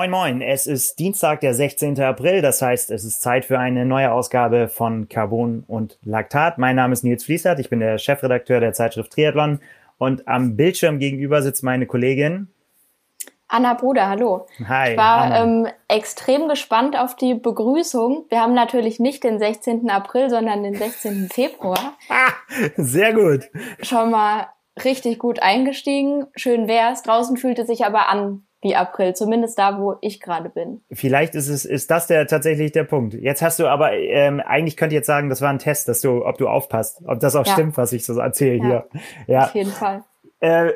Moin, moin. Es ist Dienstag, der 16. April. Das heißt, es ist Zeit für eine neue Ausgabe von Carbon und Laktat. Mein Name ist Nils Fließert. Ich bin der Chefredakteur der Zeitschrift Triathlon. Und am Bildschirm gegenüber sitzt meine Kollegin Anna Bruder, hallo. Hi. Ich war ähm, extrem gespannt auf die Begrüßung. Wir haben natürlich nicht den 16. April, sondern den 16. Februar. Ah, sehr gut. Schon mal richtig gut eingestiegen. Schön wär's. Draußen fühlte sich aber an wie April, zumindest da, wo ich gerade bin. Vielleicht ist es ist das der tatsächlich der Punkt. Jetzt hast du aber ähm, eigentlich könnte ich jetzt sagen, das war ein Test, dass du, ob du aufpasst, ob das auch ja. stimmt, was ich so erzähle ja. hier. Ja, auf jeden Fall. Äh,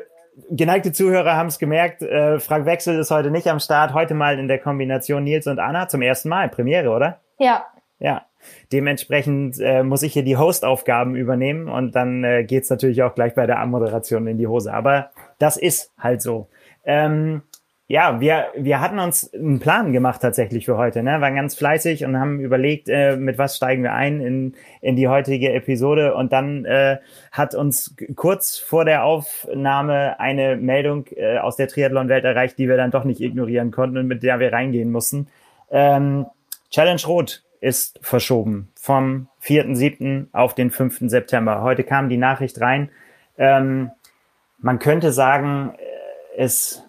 geneigte Zuhörer haben es gemerkt, äh, Frank Wechsel ist heute nicht am Start. Heute mal in der Kombination Nils und Anna zum ersten Mal. Premiere, oder? Ja. Ja. Dementsprechend äh, muss ich hier die Host-Aufgaben übernehmen und dann äh, geht's natürlich auch gleich bei der Anmoderation in die Hose. Aber das ist halt so. Ähm, ja, wir, wir hatten uns einen Plan gemacht tatsächlich für heute, ne? Waren ganz fleißig und haben überlegt, äh, mit was steigen wir ein in, in die heutige Episode. Und dann äh, hat uns kurz vor der Aufnahme eine Meldung äh, aus der Triathlon-Welt erreicht, die wir dann doch nicht ignorieren konnten und mit der wir reingehen mussten. Ähm, Challenge Rot ist verschoben vom 4.7. auf den 5. September. Heute kam die Nachricht rein. Ähm, man könnte sagen, äh, es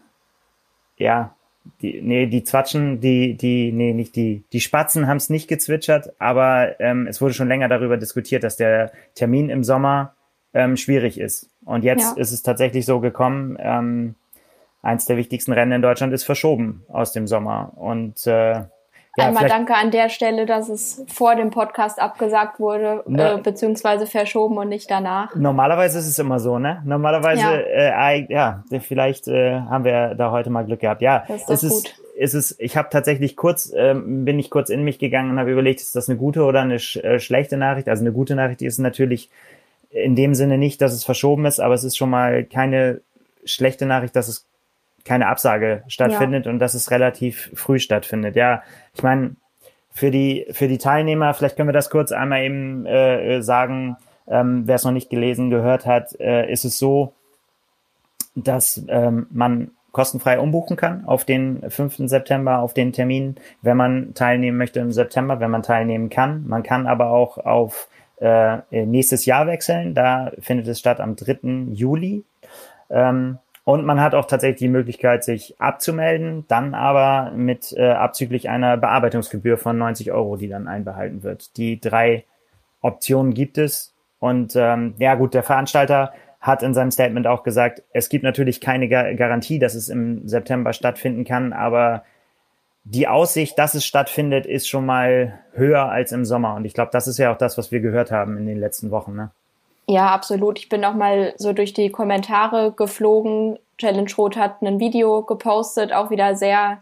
ja, die, nee, die Zwatschen, die, die, nee, nicht die, die Spatzen haben es nicht gezwitschert, aber ähm, es wurde schon länger darüber diskutiert, dass der Termin im Sommer ähm, schwierig ist. Und jetzt ja. ist es tatsächlich so gekommen, ähm, eins der wichtigsten Rennen in Deutschland ist verschoben aus dem Sommer. Und äh, ja, Einmal danke an der Stelle, dass es vor dem Podcast abgesagt wurde, ne, äh, beziehungsweise verschoben und nicht danach. Normalerweise ist es immer so, ne? Normalerweise, ja, äh, ja vielleicht äh, haben wir da heute mal Glück gehabt. Ja, das ist, es ist, ist es, ich habe tatsächlich kurz, ähm, bin ich kurz in mich gegangen und habe überlegt, ist das eine gute oder eine sch äh, schlechte Nachricht? Also eine gute Nachricht ist natürlich in dem Sinne nicht, dass es verschoben ist, aber es ist schon mal keine schlechte Nachricht, dass es keine Absage stattfindet ja. und dass es relativ früh stattfindet. Ja, ich meine, für die, für die Teilnehmer, vielleicht können wir das kurz einmal eben äh, sagen, ähm, wer es noch nicht gelesen, gehört hat, äh, ist es so, dass ähm, man kostenfrei umbuchen kann auf den 5. September, auf den Termin, wenn man teilnehmen möchte im September, wenn man teilnehmen kann. Man kann aber auch auf äh, nächstes Jahr wechseln. Da findet es statt am 3. Juli. Ähm, und man hat auch tatsächlich die Möglichkeit, sich abzumelden, dann aber mit äh, abzüglich einer Bearbeitungsgebühr von 90 Euro, die dann einbehalten wird. Die drei Optionen gibt es. Und ähm, ja gut, der Veranstalter hat in seinem Statement auch gesagt, es gibt natürlich keine Gar Garantie, dass es im September stattfinden kann, aber die Aussicht, dass es stattfindet, ist schon mal höher als im Sommer. Und ich glaube, das ist ja auch das, was wir gehört haben in den letzten Wochen. Ne? Ja, absolut. Ich bin auch mal so durch die Kommentare geflogen. Challenge Rot hat ein Video gepostet, auch wieder sehr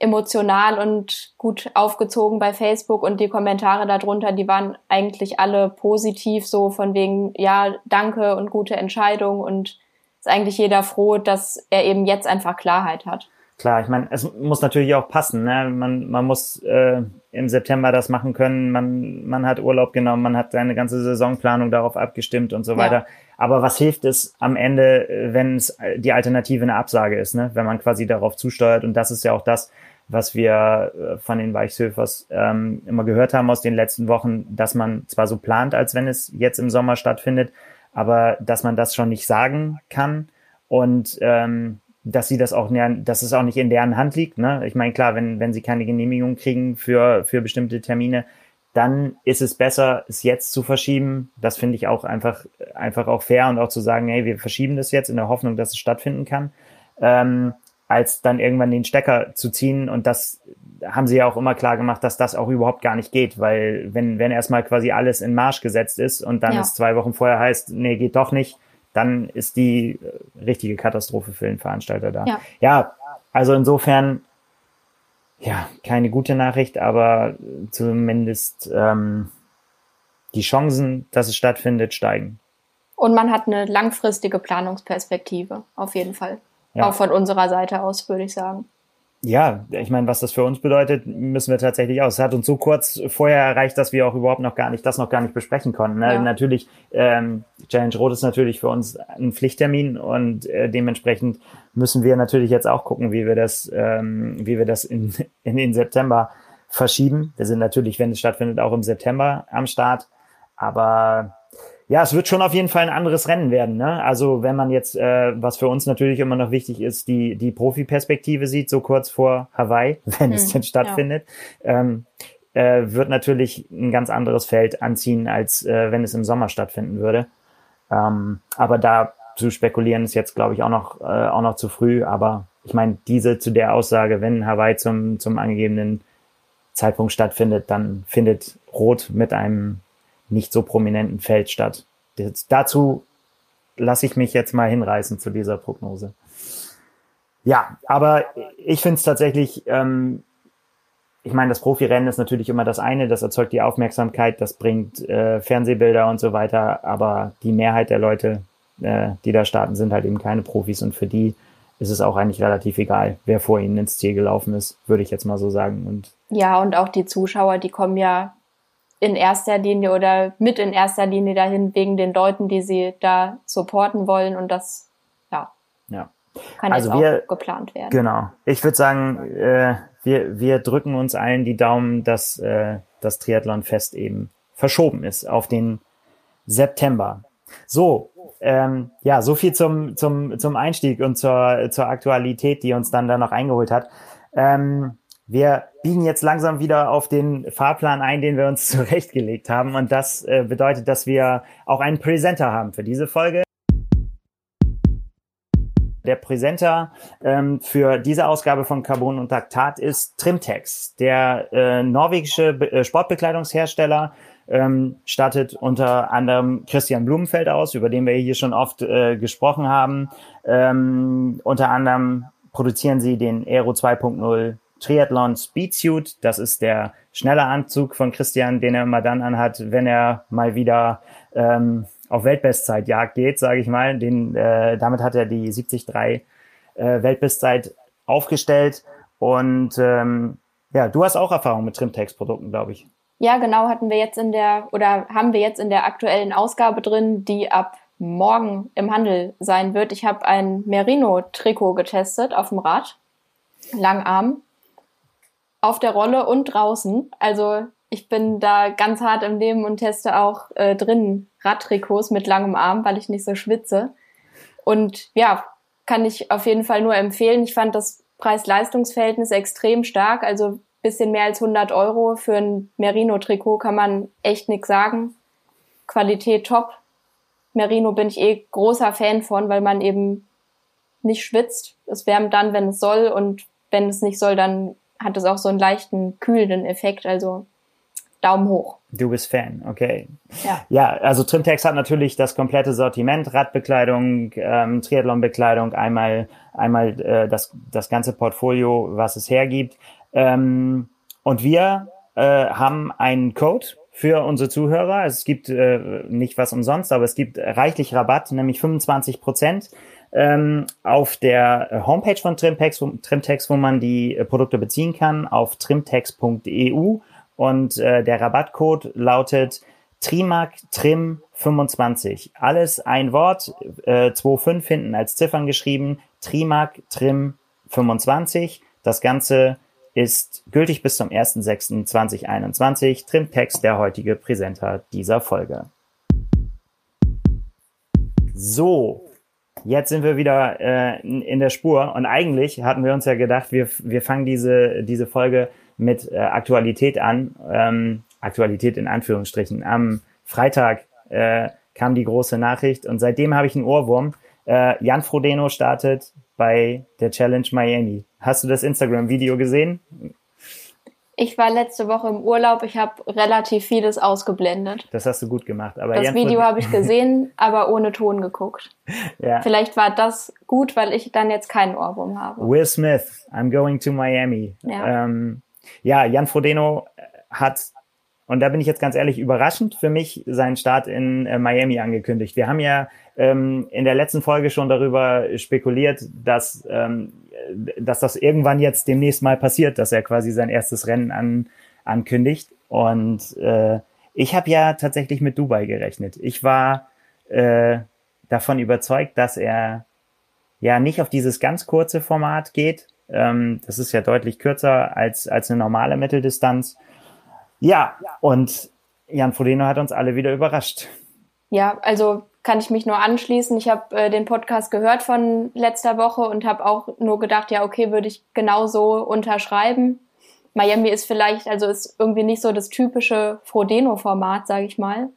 emotional und gut aufgezogen bei Facebook und die Kommentare darunter, die waren eigentlich alle positiv, so von wegen, ja, danke und gute Entscheidung und ist eigentlich jeder froh, dass er eben jetzt einfach Klarheit hat. Klar, ich meine, es muss natürlich auch passen. Ne? Man, man muss äh, im September das machen können. Man, man hat Urlaub genommen, man hat seine ganze Saisonplanung darauf abgestimmt und so weiter. Ja. Aber was hilft es am Ende, wenn es die Alternative eine Absage ist, ne? wenn man quasi darauf zusteuert? Und das ist ja auch das, was wir äh, von den Weichshöfers ähm, immer gehört haben aus den letzten Wochen, dass man zwar so plant, als wenn es jetzt im Sommer stattfindet, aber dass man das schon nicht sagen kann. Und ähm, dass sie das auch, dass es auch nicht in deren Hand liegt. Ne? Ich meine, klar, wenn, wenn sie keine Genehmigung kriegen für, für bestimmte Termine, dann ist es besser, es jetzt zu verschieben. Das finde ich auch einfach, einfach auch fair und auch zu sagen, hey, wir verschieben das jetzt in der Hoffnung, dass es stattfinden kann, ähm, als dann irgendwann den Stecker zu ziehen. Und das haben sie ja auch immer klar gemacht, dass das auch überhaupt gar nicht geht, weil wenn, wenn erstmal quasi alles in Marsch gesetzt ist und dann ja. es zwei Wochen vorher heißt, nee, geht doch nicht, dann ist die äh, richtige Katastrophe für den Veranstalter da. Ja, ja also insofern, ja, keine gute Nachricht, aber zumindest ähm, die Chancen, dass es stattfindet, steigen. Und man hat eine langfristige Planungsperspektive, auf jeden Fall. Ja. Auch von unserer Seite aus, würde ich sagen. Ja, ich meine, was das für uns bedeutet, müssen wir tatsächlich aus. Es hat uns so kurz vorher erreicht, dass wir auch überhaupt noch gar nicht, das noch gar nicht besprechen konnten. Ne? Ja. Natürlich, ähm, Challenge Rot ist natürlich für uns ein Pflichttermin und äh, dementsprechend müssen wir natürlich jetzt auch gucken, wie wir das, ähm, wie wir das in, in den September verschieben. Wir sind natürlich, wenn es stattfindet, auch im September am Start. Aber ja, es wird schon auf jeden Fall ein anderes Rennen werden. Ne? Also wenn man jetzt, äh, was für uns natürlich immer noch wichtig ist, die, die Profi-Perspektive sieht, so kurz vor Hawaii, wenn hm, es denn stattfindet, ja. ähm, äh, wird natürlich ein ganz anderes Feld anziehen, als äh, wenn es im Sommer stattfinden würde. Ähm, aber da zu spekulieren ist jetzt, glaube ich, auch noch, äh, auch noch zu früh. Aber ich meine, diese zu der Aussage, wenn Hawaii zum, zum angegebenen Zeitpunkt stattfindet, dann findet Rot mit einem nicht so prominenten Feld statt. Das, dazu lasse ich mich jetzt mal hinreißen zu dieser Prognose. Ja, aber ich finde es tatsächlich, ähm, ich meine, das Profirennen ist natürlich immer das eine, das erzeugt die Aufmerksamkeit, das bringt äh, Fernsehbilder und so weiter, aber die Mehrheit der Leute, äh, die da starten, sind halt eben keine Profis und für die ist es auch eigentlich relativ egal, wer vor ihnen ins Ziel gelaufen ist, würde ich jetzt mal so sagen. Und ja, und auch die Zuschauer, die kommen ja in erster Linie oder mit in erster Linie dahin wegen den Leuten, die sie da supporten wollen und das ja, ja. kann also jetzt wir, auch geplant werden. Genau. Ich würde sagen, äh, wir, wir drücken uns allen die Daumen, dass äh, das Triathlon-Fest eben verschoben ist auf den September. So, ähm, ja, so viel zum, zum, zum Einstieg und zur, zur Aktualität, die uns dann da noch eingeholt hat. Ähm, wir biegen jetzt langsam wieder auf den Fahrplan ein, den wir uns zurechtgelegt haben. Und das äh, bedeutet, dass wir auch einen Präsenter haben für diese Folge. Der Präsenter ähm, für diese Ausgabe von Carbon und Laktat ist Trimtex, der äh, norwegische Be äh, Sportbekleidungshersteller, ähm, stattet unter anderem Christian Blumenfeld aus, über den wir hier schon oft äh, gesprochen haben. Ähm, unter anderem produzieren sie den Aero 2.0 Triathlon Speedsuit. Das ist der schnelle Anzug von Christian, den er immer dann anhat, wenn er mal wieder ähm, auf Weltbestzeitjagd geht, sage ich mal. Den, äh, damit hat er die 73 äh, Weltbestzeit aufgestellt. Und ähm, ja, du hast auch Erfahrung mit Trimtex-Produkten, glaube ich. Ja, genau, hatten wir jetzt in der oder haben wir jetzt in der aktuellen Ausgabe drin, die ab morgen im Handel sein wird. Ich habe ein Merino-Trikot getestet auf dem Rad, Langarm auf der Rolle und draußen. Also ich bin da ganz hart im Leben und teste auch äh, drin Radtrikots mit langem Arm, weil ich nicht so schwitze. Und ja, kann ich auf jeden Fall nur empfehlen. Ich fand das Preis-Leistungs-Verhältnis extrem stark. Also bisschen mehr als 100 Euro für ein Merino-Trikot kann man echt nix sagen. Qualität top. Merino bin ich eh großer Fan von, weil man eben nicht schwitzt. Es wärmt dann, wenn es soll und wenn es nicht soll, dann hat es auch so einen leichten kühlenden Effekt. Also Daumen hoch. Du bist Fan, okay. Ja, ja also Trimtex hat natürlich das komplette Sortiment, Radbekleidung, ähm, Triathlonbekleidung, einmal, einmal äh, das, das ganze Portfolio, was es hergibt. Ähm, und wir äh, haben einen Code für unsere Zuhörer. Es gibt äh, nicht was umsonst, aber es gibt reichlich Rabatt, nämlich 25 Prozent ähm, auf der Homepage von Trimtex, wo, Trimtex, wo man die äh, Produkte beziehen kann, auf trimtex.eu und äh, der Rabattcode lautet Trimac Trim 25. Alles ein Wort, äh, 2,5 hinten als Ziffern geschrieben, Trimac Trim 25. Das Ganze ist gültig bis zum 1.6.2021. Trimtext der heutige Präsenter dieser Folge. So, Jetzt sind wir wieder äh, in der Spur und eigentlich hatten wir uns ja gedacht, wir, wir fangen diese, diese Folge mit äh, Aktualität an. Ähm, Aktualität in Anführungsstrichen. Am Freitag äh, kam die große Nachricht und seitdem habe ich einen Ohrwurm. Äh, Jan Frodeno startet bei der Challenge Miami. Hast du das Instagram-Video gesehen? Ich war letzte Woche im Urlaub, ich habe relativ vieles ausgeblendet. Das hast du gut gemacht. Aber das Video habe ich gesehen, aber ohne Ton geguckt. Ja. Vielleicht war das gut, weil ich dann jetzt keinen Ohrwurm habe. Will Smith, I'm going to Miami. Ja, ähm, ja Jan Frodeno hat, und da bin ich jetzt ganz ehrlich, überraschend für mich seinen Start in äh, Miami angekündigt. Wir haben ja ähm, in der letzten Folge schon darüber spekuliert, dass ähm, dass das irgendwann jetzt demnächst mal passiert, dass er quasi sein erstes Rennen an, ankündigt. Und äh, ich habe ja tatsächlich mit Dubai gerechnet. Ich war äh, davon überzeugt, dass er ja nicht auf dieses ganz kurze Format geht. Ähm, das ist ja deutlich kürzer als, als eine normale Mitteldistanz. Ja, und Jan Frodeno hat uns alle wieder überrascht. Ja, also kann ich mich nur anschließen. Ich habe äh, den Podcast gehört von letzter Woche und habe auch nur gedacht, ja, okay, würde ich genau so unterschreiben. Miami ist vielleicht, also ist irgendwie nicht so das typische Frodeno-Format, sage ich mal.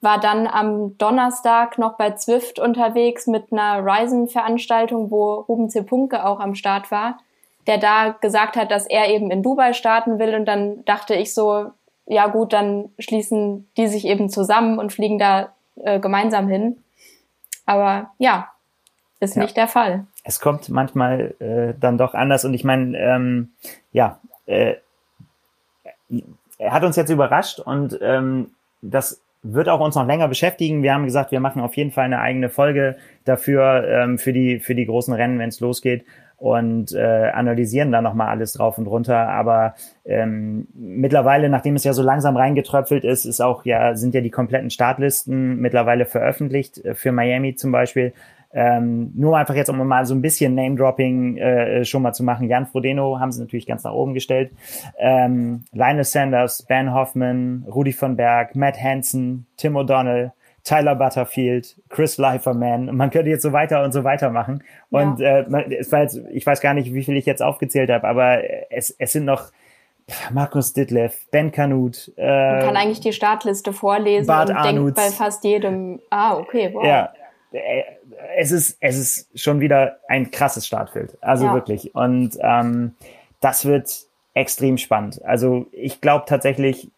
War dann am Donnerstag noch bei Zwift unterwegs mit einer Ryzen-Veranstaltung, wo Ruben C. Punke auch am Start war, der da gesagt hat, dass er eben in Dubai starten will. Und dann dachte ich so, ja gut, dann schließen die sich eben zusammen und fliegen da äh, gemeinsam hin. Aber ja, ist ja. nicht der Fall. Es kommt manchmal äh, dann doch anders und ich meine, ähm, ja, äh, er hat uns jetzt überrascht und ähm, das wird auch uns noch länger beschäftigen. Wir haben gesagt, wir machen auf jeden Fall eine eigene Folge dafür, ähm, für, die, für die großen Rennen, wenn es losgeht und äh, analysieren dann nochmal alles drauf und runter. Aber ähm, mittlerweile, nachdem es ja so langsam reingetröpfelt ist, ist auch ja, sind ja die kompletten Startlisten mittlerweile veröffentlicht, äh, für Miami zum Beispiel. Ähm, nur einfach jetzt, um mal so ein bisschen Name-Dropping äh, schon mal zu machen. Jan Frodeno haben sie natürlich ganz nach oben gestellt. Ähm, Linus Sanders, Ben Hoffman, Rudi von Berg, Matt Hansen, Tim O'Donnell, Tyler Butterfield, Chris Leiferman. Man könnte jetzt so weiter und so weiter machen. Und ja. äh, es war jetzt, ich weiß gar nicht, wie viel ich jetzt aufgezählt habe, aber es, es sind noch Markus Ditlev, Ben Kanut. Äh, Man kann eigentlich die Startliste vorlesen Bart und Arnutz. denkt bei fast jedem, ah, okay, wow. Ja, äh, es ist, es ist schon wieder ein krasses Startfeld. Also ja. wirklich. Und ähm, das wird extrem spannend. Also ich glaube tatsächlich,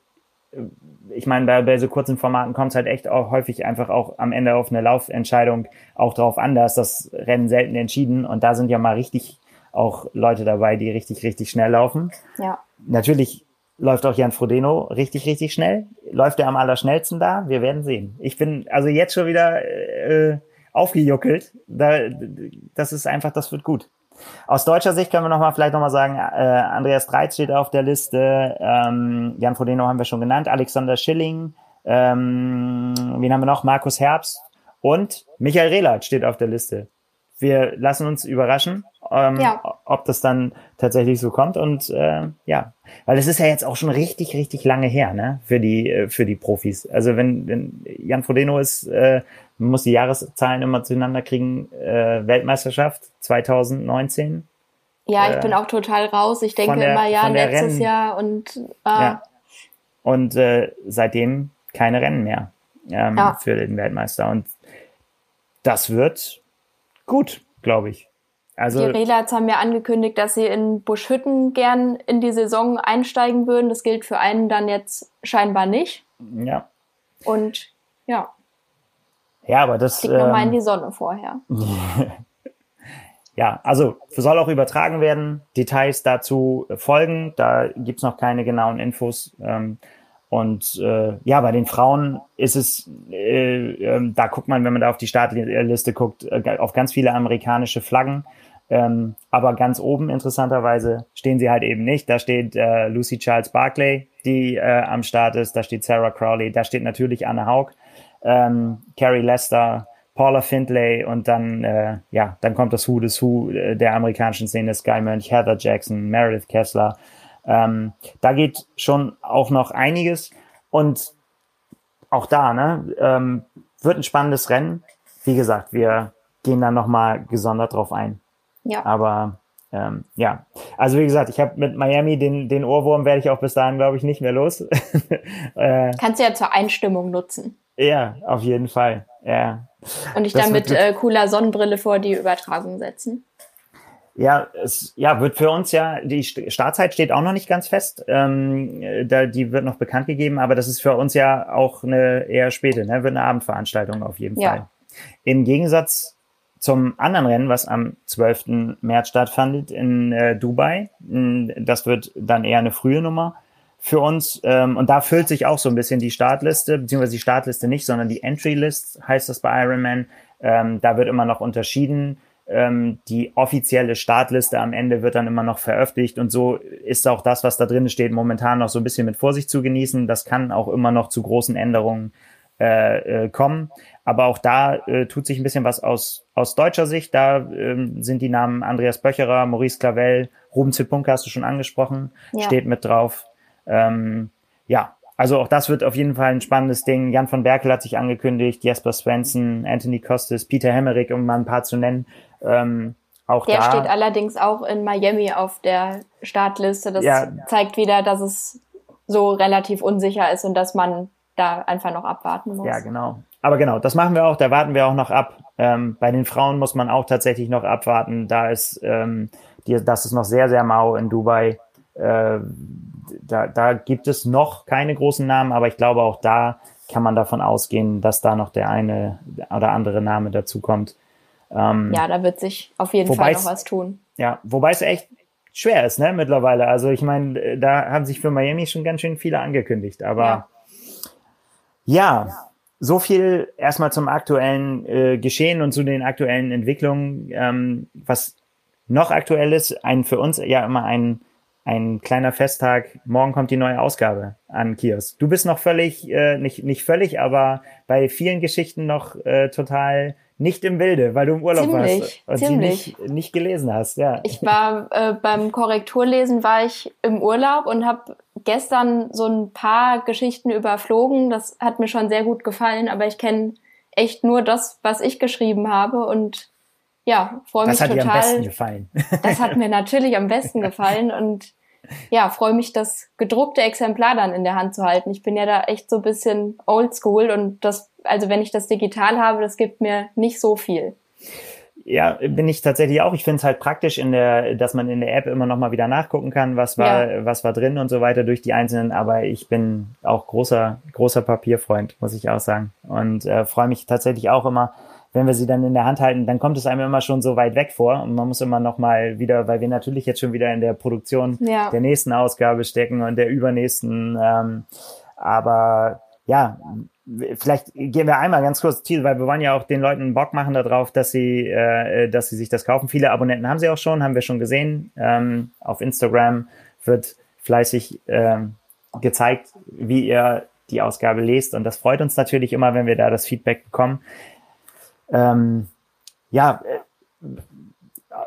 ich meine, bei, bei so kurzen Formaten kommt es halt echt auch häufig einfach auch am Ende auf eine Laufentscheidung auch drauf an. Da ist das Rennen selten entschieden und da sind ja mal richtig auch Leute dabei, die richtig, richtig schnell laufen. Ja. Natürlich läuft auch Jan Frodeno richtig, richtig schnell. Läuft er am allerschnellsten da? Wir werden sehen. Ich bin also jetzt schon wieder äh, aufgejuckelt. Da, das ist einfach, das wird gut. Aus deutscher Sicht können wir noch mal vielleicht noch mal sagen, äh, Andreas Dreiz steht auf der Liste, ähm, Jan Frodeno haben wir schon genannt, Alexander Schilling, ähm, wen haben wir noch? Markus Herbst und Michael Rehlert steht auf der Liste. Wir lassen uns überraschen, ähm, ja. ob das dann tatsächlich so kommt und äh, ja, weil es ist ja jetzt auch schon richtig, richtig lange her, ne, für die äh, für die Profis. Also wenn, wenn Jan Frodeno ist äh, man muss die Jahreszahlen immer zueinander kriegen. Äh, Weltmeisterschaft 2019. Ja, ich äh, bin auch total raus. Ich denke der, immer, ja, letztes Rennen. Jahr und äh, ja. Und äh, seitdem keine Rennen mehr ähm, ja. für den Weltmeister. Und das wird gut, glaube ich. Also, die Relats haben ja angekündigt, dass sie in Buschhütten gern in die Saison einsteigen würden. Das gilt für einen dann jetzt scheinbar nicht. Ja. Und ja. Ja, aber das. Liegt ähm, nochmal in die Sonne vorher. ja, also soll auch übertragen werden. Details dazu folgen. Da gibt's noch keine genauen Infos. Ähm, und äh, ja, bei den Frauen ist es, äh, äh, da guckt man, wenn man da auf die Startliste guckt, äh, auf ganz viele amerikanische Flaggen. Ähm, aber ganz oben interessanterweise stehen sie halt eben nicht. Da steht äh, Lucy Charles Barclay, die äh, am Start ist. Da steht Sarah Crowley. Da steht natürlich Anne Haug ähm, Carrie Lester, Paula Findlay und dann, äh, ja, dann kommt das Who des Who äh, der amerikanischen Szene, Sky Mönch, Heather Jackson, Meredith Kessler. Ähm, da geht schon auch noch einiges und auch da, ne, ähm, wird ein spannendes Rennen. Wie gesagt, wir gehen dann nochmal gesondert drauf ein. Ja. Aber ähm, ja, also wie gesagt, ich habe mit Miami den, den Ohrwurm werde ich auch bis dahin, glaube ich, nicht mehr los. äh, Kannst du ja zur Einstimmung nutzen. Ja, auf jeden Fall. Ja. Und dich dann mit äh, cooler Sonnenbrille vor die Übertragung setzen. Ja, es ja, wird für uns ja, die Startzeit steht auch noch nicht ganz fest. Ähm, da, die wird noch bekannt gegeben, aber das ist für uns ja auch eine eher späte, ne? wird eine Abendveranstaltung auf jeden ja. Fall. Im Gegensatz zum anderen Rennen, was am 12. März stattfindet in äh, Dubai, das wird dann eher eine frühe Nummer für uns. Ähm, und da füllt sich auch so ein bisschen die Startliste, beziehungsweise die Startliste nicht, sondern die Entry List heißt das bei Ironman. Ähm, da wird immer noch unterschieden. ähm, die offizielle Startliste am Ende wird dann immer noch veröffentlicht und so ist auch das, was da drin steht, momentan noch so ein bisschen mit Vorsicht zu genießen. Das kann auch immer noch zu großen Änderungen äh, äh, kommen. Aber auch da äh, tut sich ein bisschen was aus, aus deutscher Sicht. Da ähm, sind die Namen Andreas Böcherer, Maurice Clavel, Ruben Zipunka hast du schon angesprochen, ja. steht mit drauf. Ähm, ja, also auch das wird auf jeden Fall ein spannendes Ding. Jan von Berkel hat sich angekündigt, Jesper Svensson, Anthony Costes, Peter Hemmerich, um mal ein paar zu nennen. Ähm, auch der da, steht allerdings auch in Miami auf der Startliste. Das ja, zeigt wieder, dass es so relativ unsicher ist und dass man da einfach noch abwarten muss. Ja, genau. Aber genau, das machen wir auch, da warten wir auch noch ab. Ähm, bei den Frauen muss man auch tatsächlich noch abwarten. Da ist, ähm, die, das ist noch sehr, sehr mau in Dubai. Äh, da, da gibt es noch keine großen Namen, aber ich glaube auch da kann man davon ausgehen, dass da noch der eine oder andere Name dazu kommt. Ähm, ja, da wird sich auf jeden Fall noch was tun. Ja, wobei es echt schwer ist, ne, mittlerweile. Also ich meine, da haben sich für Miami schon ganz schön viele angekündigt, aber ja, ja so viel erstmal zum aktuellen äh, Geschehen und zu den aktuellen Entwicklungen. Ähm, was noch aktuell ist, ein für uns ja immer ein ein kleiner Festtag. Morgen kommt die neue Ausgabe an Kiosk. Du bist noch völlig, äh, nicht, nicht völlig, aber bei vielen Geschichten noch äh, total nicht im Bilde, weil du im Urlaub ziemlich, warst und ziemlich. sie nicht, nicht gelesen hast. Ja. Ich war äh, beim Korrekturlesen war ich im Urlaub und habe gestern so ein paar Geschichten überflogen. Das hat mir schon sehr gut gefallen, aber ich kenne echt nur das, was ich geschrieben habe und ja, freue mich total. Das hat dir am besten gefallen. das hat mir natürlich am besten gefallen und ja, freue mich, das gedruckte Exemplar dann in der Hand zu halten. Ich bin ja da echt so ein bisschen oldschool und das, also wenn ich das digital habe, das gibt mir nicht so viel. Ja, bin ich tatsächlich auch. Ich finde es halt praktisch in der, dass man in der App immer noch mal wieder nachgucken kann, was war, ja. was war drin und so weiter durch die einzelnen. Aber ich bin auch großer, großer Papierfreund, muss ich auch sagen. Und äh, freue mich tatsächlich auch immer, wenn wir sie dann in der Hand halten, dann kommt es einem immer schon so weit weg vor und man muss immer noch mal wieder, weil wir natürlich jetzt schon wieder in der Produktion ja. der nächsten Ausgabe stecken und der übernächsten. Ähm, aber ja, vielleicht gehen wir einmal ganz kurz weil wir wollen ja auch den Leuten Bock machen darauf, dass sie, äh, dass sie sich das kaufen. Viele Abonnenten haben sie auch schon, haben wir schon gesehen. Ähm, auf Instagram wird fleißig ähm, gezeigt, wie ihr die Ausgabe lest und das freut uns natürlich immer, wenn wir da das Feedback bekommen. Ähm, ja, äh,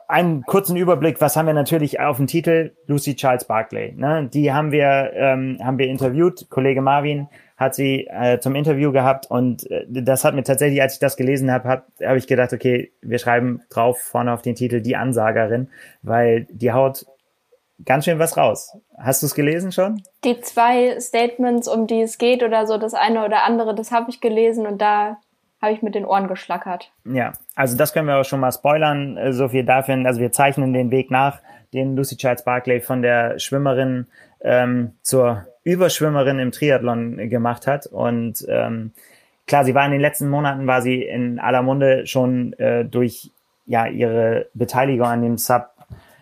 einen kurzen Überblick, was haben wir natürlich auf dem Titel? Lucy Charles Barclay. Ne? Die haben wir, ähm, haben wir interviewt. Kollege Marvin hat sie äh, zum Interview gehabt und äh, das hat mir tatsächlich, als ich das gelesen habe, habe hab ich gedacht, okay, wir schreiben drauf vorne auf den Titel die Ansagerin, weil die haut ganz schön was raus. Hast du es gelesen schon? Die zwei Statements, um die es geht oder so, das eine oder andere, das habe ich gelesen und da habe ich mit den Ohren geschlackert. Ja, also das können wir auch schon mal spoilern. Äh, so viel dafür. Also wir zeichnen den Weg nach, den Lucy Childs Barclay von der Schwimmerin ähm, zur Überschwimmerin im Triathlon gemacht hat. Und ähm, klar, sie war in den letzten Monaten, war sie in aller Munde schon äh, durch ja ihre Beteiligung an dem Sub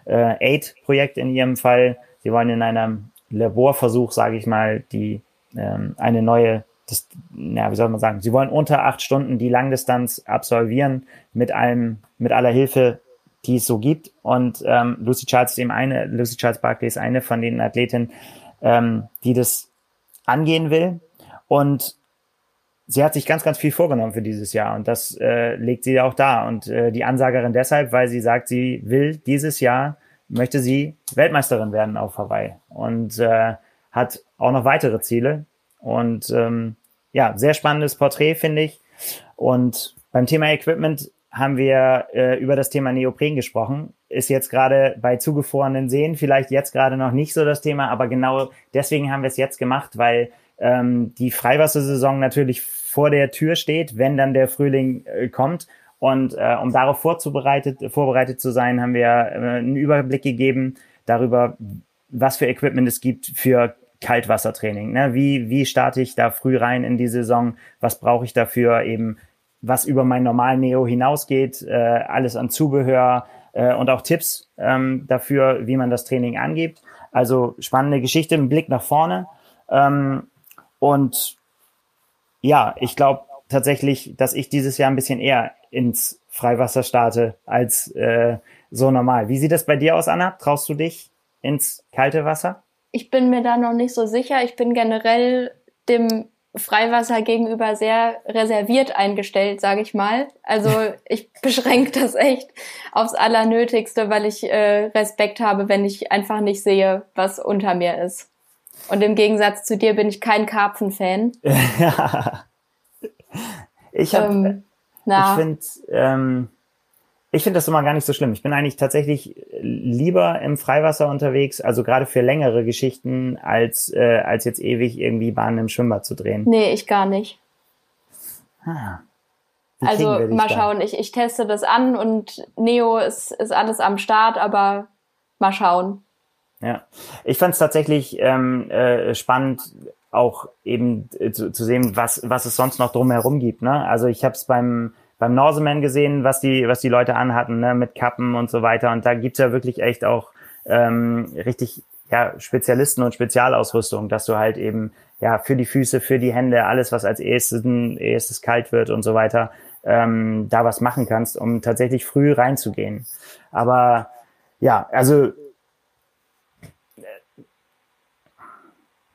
äh, 8 Projekt in ihrem Fall. Sie wollen in einem Laborversuch, sage ich mal, die ähm, eine neue das, ja, wie soll man sagen, sie wollen unter acht Stunden die Langdistanz absolvieren mit allem, mit aller Hilfe, die es so gibt. Und ähm, Lucy Charles ist eben eine, Lucy Charles Barkley ist eine von den Athletinnen, ähm, die das angehen will. Und sie hat sich ganz, ganz viel vorgenommen für dieses Jahr und das äh, legt sie auch da. Und äh, die Ansagerin deshalb, weil sie sagt, sie will dieses Jahr, möchte sie Weltmeisterin werden auf Hawaii und äh, hat auch noch weitere Ziele. Und ähm, ja, sehr spannendes Porträt, finde ich. Und beim Thema Equipment haben wir äh, über das Thema Neopren gesprochen. Ist jetzt gerade bei zugefrorenen Seen vielleicht jetzt gerade noch nicht so das Thema, aber genau deswegen haben wir es jetzt gemacht, weil ähm, die Freiwassersaison natürlich vor der Tür steht, wenn dann der Frühling äh, kommt. Und äh, um darauf vorzubereitet, vorbereitet zu sein, haben wir äh, einen Überblick gegeben darüber, was für Equipment es gibt für Kaltwassertraining. Ne? Wie, wie starte ich da früh rein in die Saison? Was brauche ich dafür eben, was über mein normalen Neo hinausgeht? Äh, alles an Zubehör äh, und auch Tipps ähm, dafür, wie man das Training angibt. Also spannende Geschichte, ein Blick nach vorne. Ähm, und ja, ich glaube tatsächlich, dass ich dieses Jahr ein bisschen eher ins Freiwasser starte als äh, so normal. Wie sieht das bei dir aus, Anna? Traust du dich ins kalte Wasser? Ich bin mir da noch nicht so sicher. Ich bin generell dem Freiwasser gegenüber sehr reserviert eingestellt, sage ich mal. Also ich beschränke das echt aufs Allernötigste, weil ich äh, Respekt habe, wenn ich einfach nicht sehe, was unter mir ist. Und im Gegensatz zu dir bin ich kein Karpfen-Fan. ja. Ich habe, ähm, ich finde, ähm, ich finde das immer gar nicht so schlimm. Ich bin eigentlich tatsächlich lieber im Freiwasser unterwegs, also gerade für längere Geschichten, als, äh, als jetzt ewig irgendwie Bahnen im Schwimmbad zu drehen. Nee, ich gar nicht. Ah. Also mal schauen, ich, ich teste das an und Neo ist, ist alles am Start, aber mal schauen. Ja, ich fand es tatsächlich ähm, äh, spannend, auch eben äh, zu, zu sehen, was, was es sonst noch drumherum gibt. Ne? Also ich habe es beim beim Norseman gesehen, was die, was die Leute anhatten, ne, mit Kappen und so weiter. Und da gibt's ja wirklich echt auch ähm, richtig ja, Spezialisten und Spezialausrüstung, dass du halt eben ja für die Füße, für die Hände, alles, was als erstes, erstes kalt wird und so weiter, ähm, da was machen kannst, um tatsächlich früh reinzugehen. Aber ja, also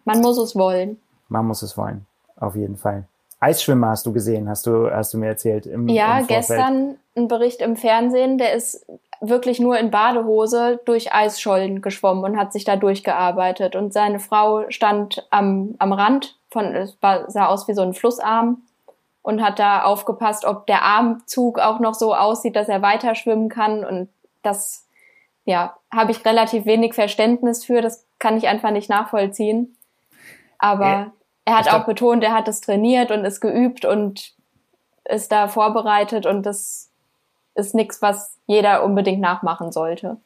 man muss es wollen. Man muss es wollen, auf jeden Fall. Eisschwimmer hast du gesehen, hast du, hast du mir erzählt. Im, ja, im gestern ein Bericht im Fernsehen, der ist wirklich nur in Badehose durch Eisschollen geschwommen und hat sich da durchgearbeitet. Und seine Frau stand am, am Rand von, es war, sah aus wie so ein Flussarm und hat da aufgepasst, ob der Armzug auch noch so aussieht, dass er weiter schwimmen kann. Und das, ja, habe ich relativ wenig Verständnis für. Das kann ich einfach nicht nachvollziehen. Aber er hat glaub, auch betont, er hat es trainiert und ist geübt und ist da vorbereitet und das ist nichts, was jeder unbedingt nachmachen sollte.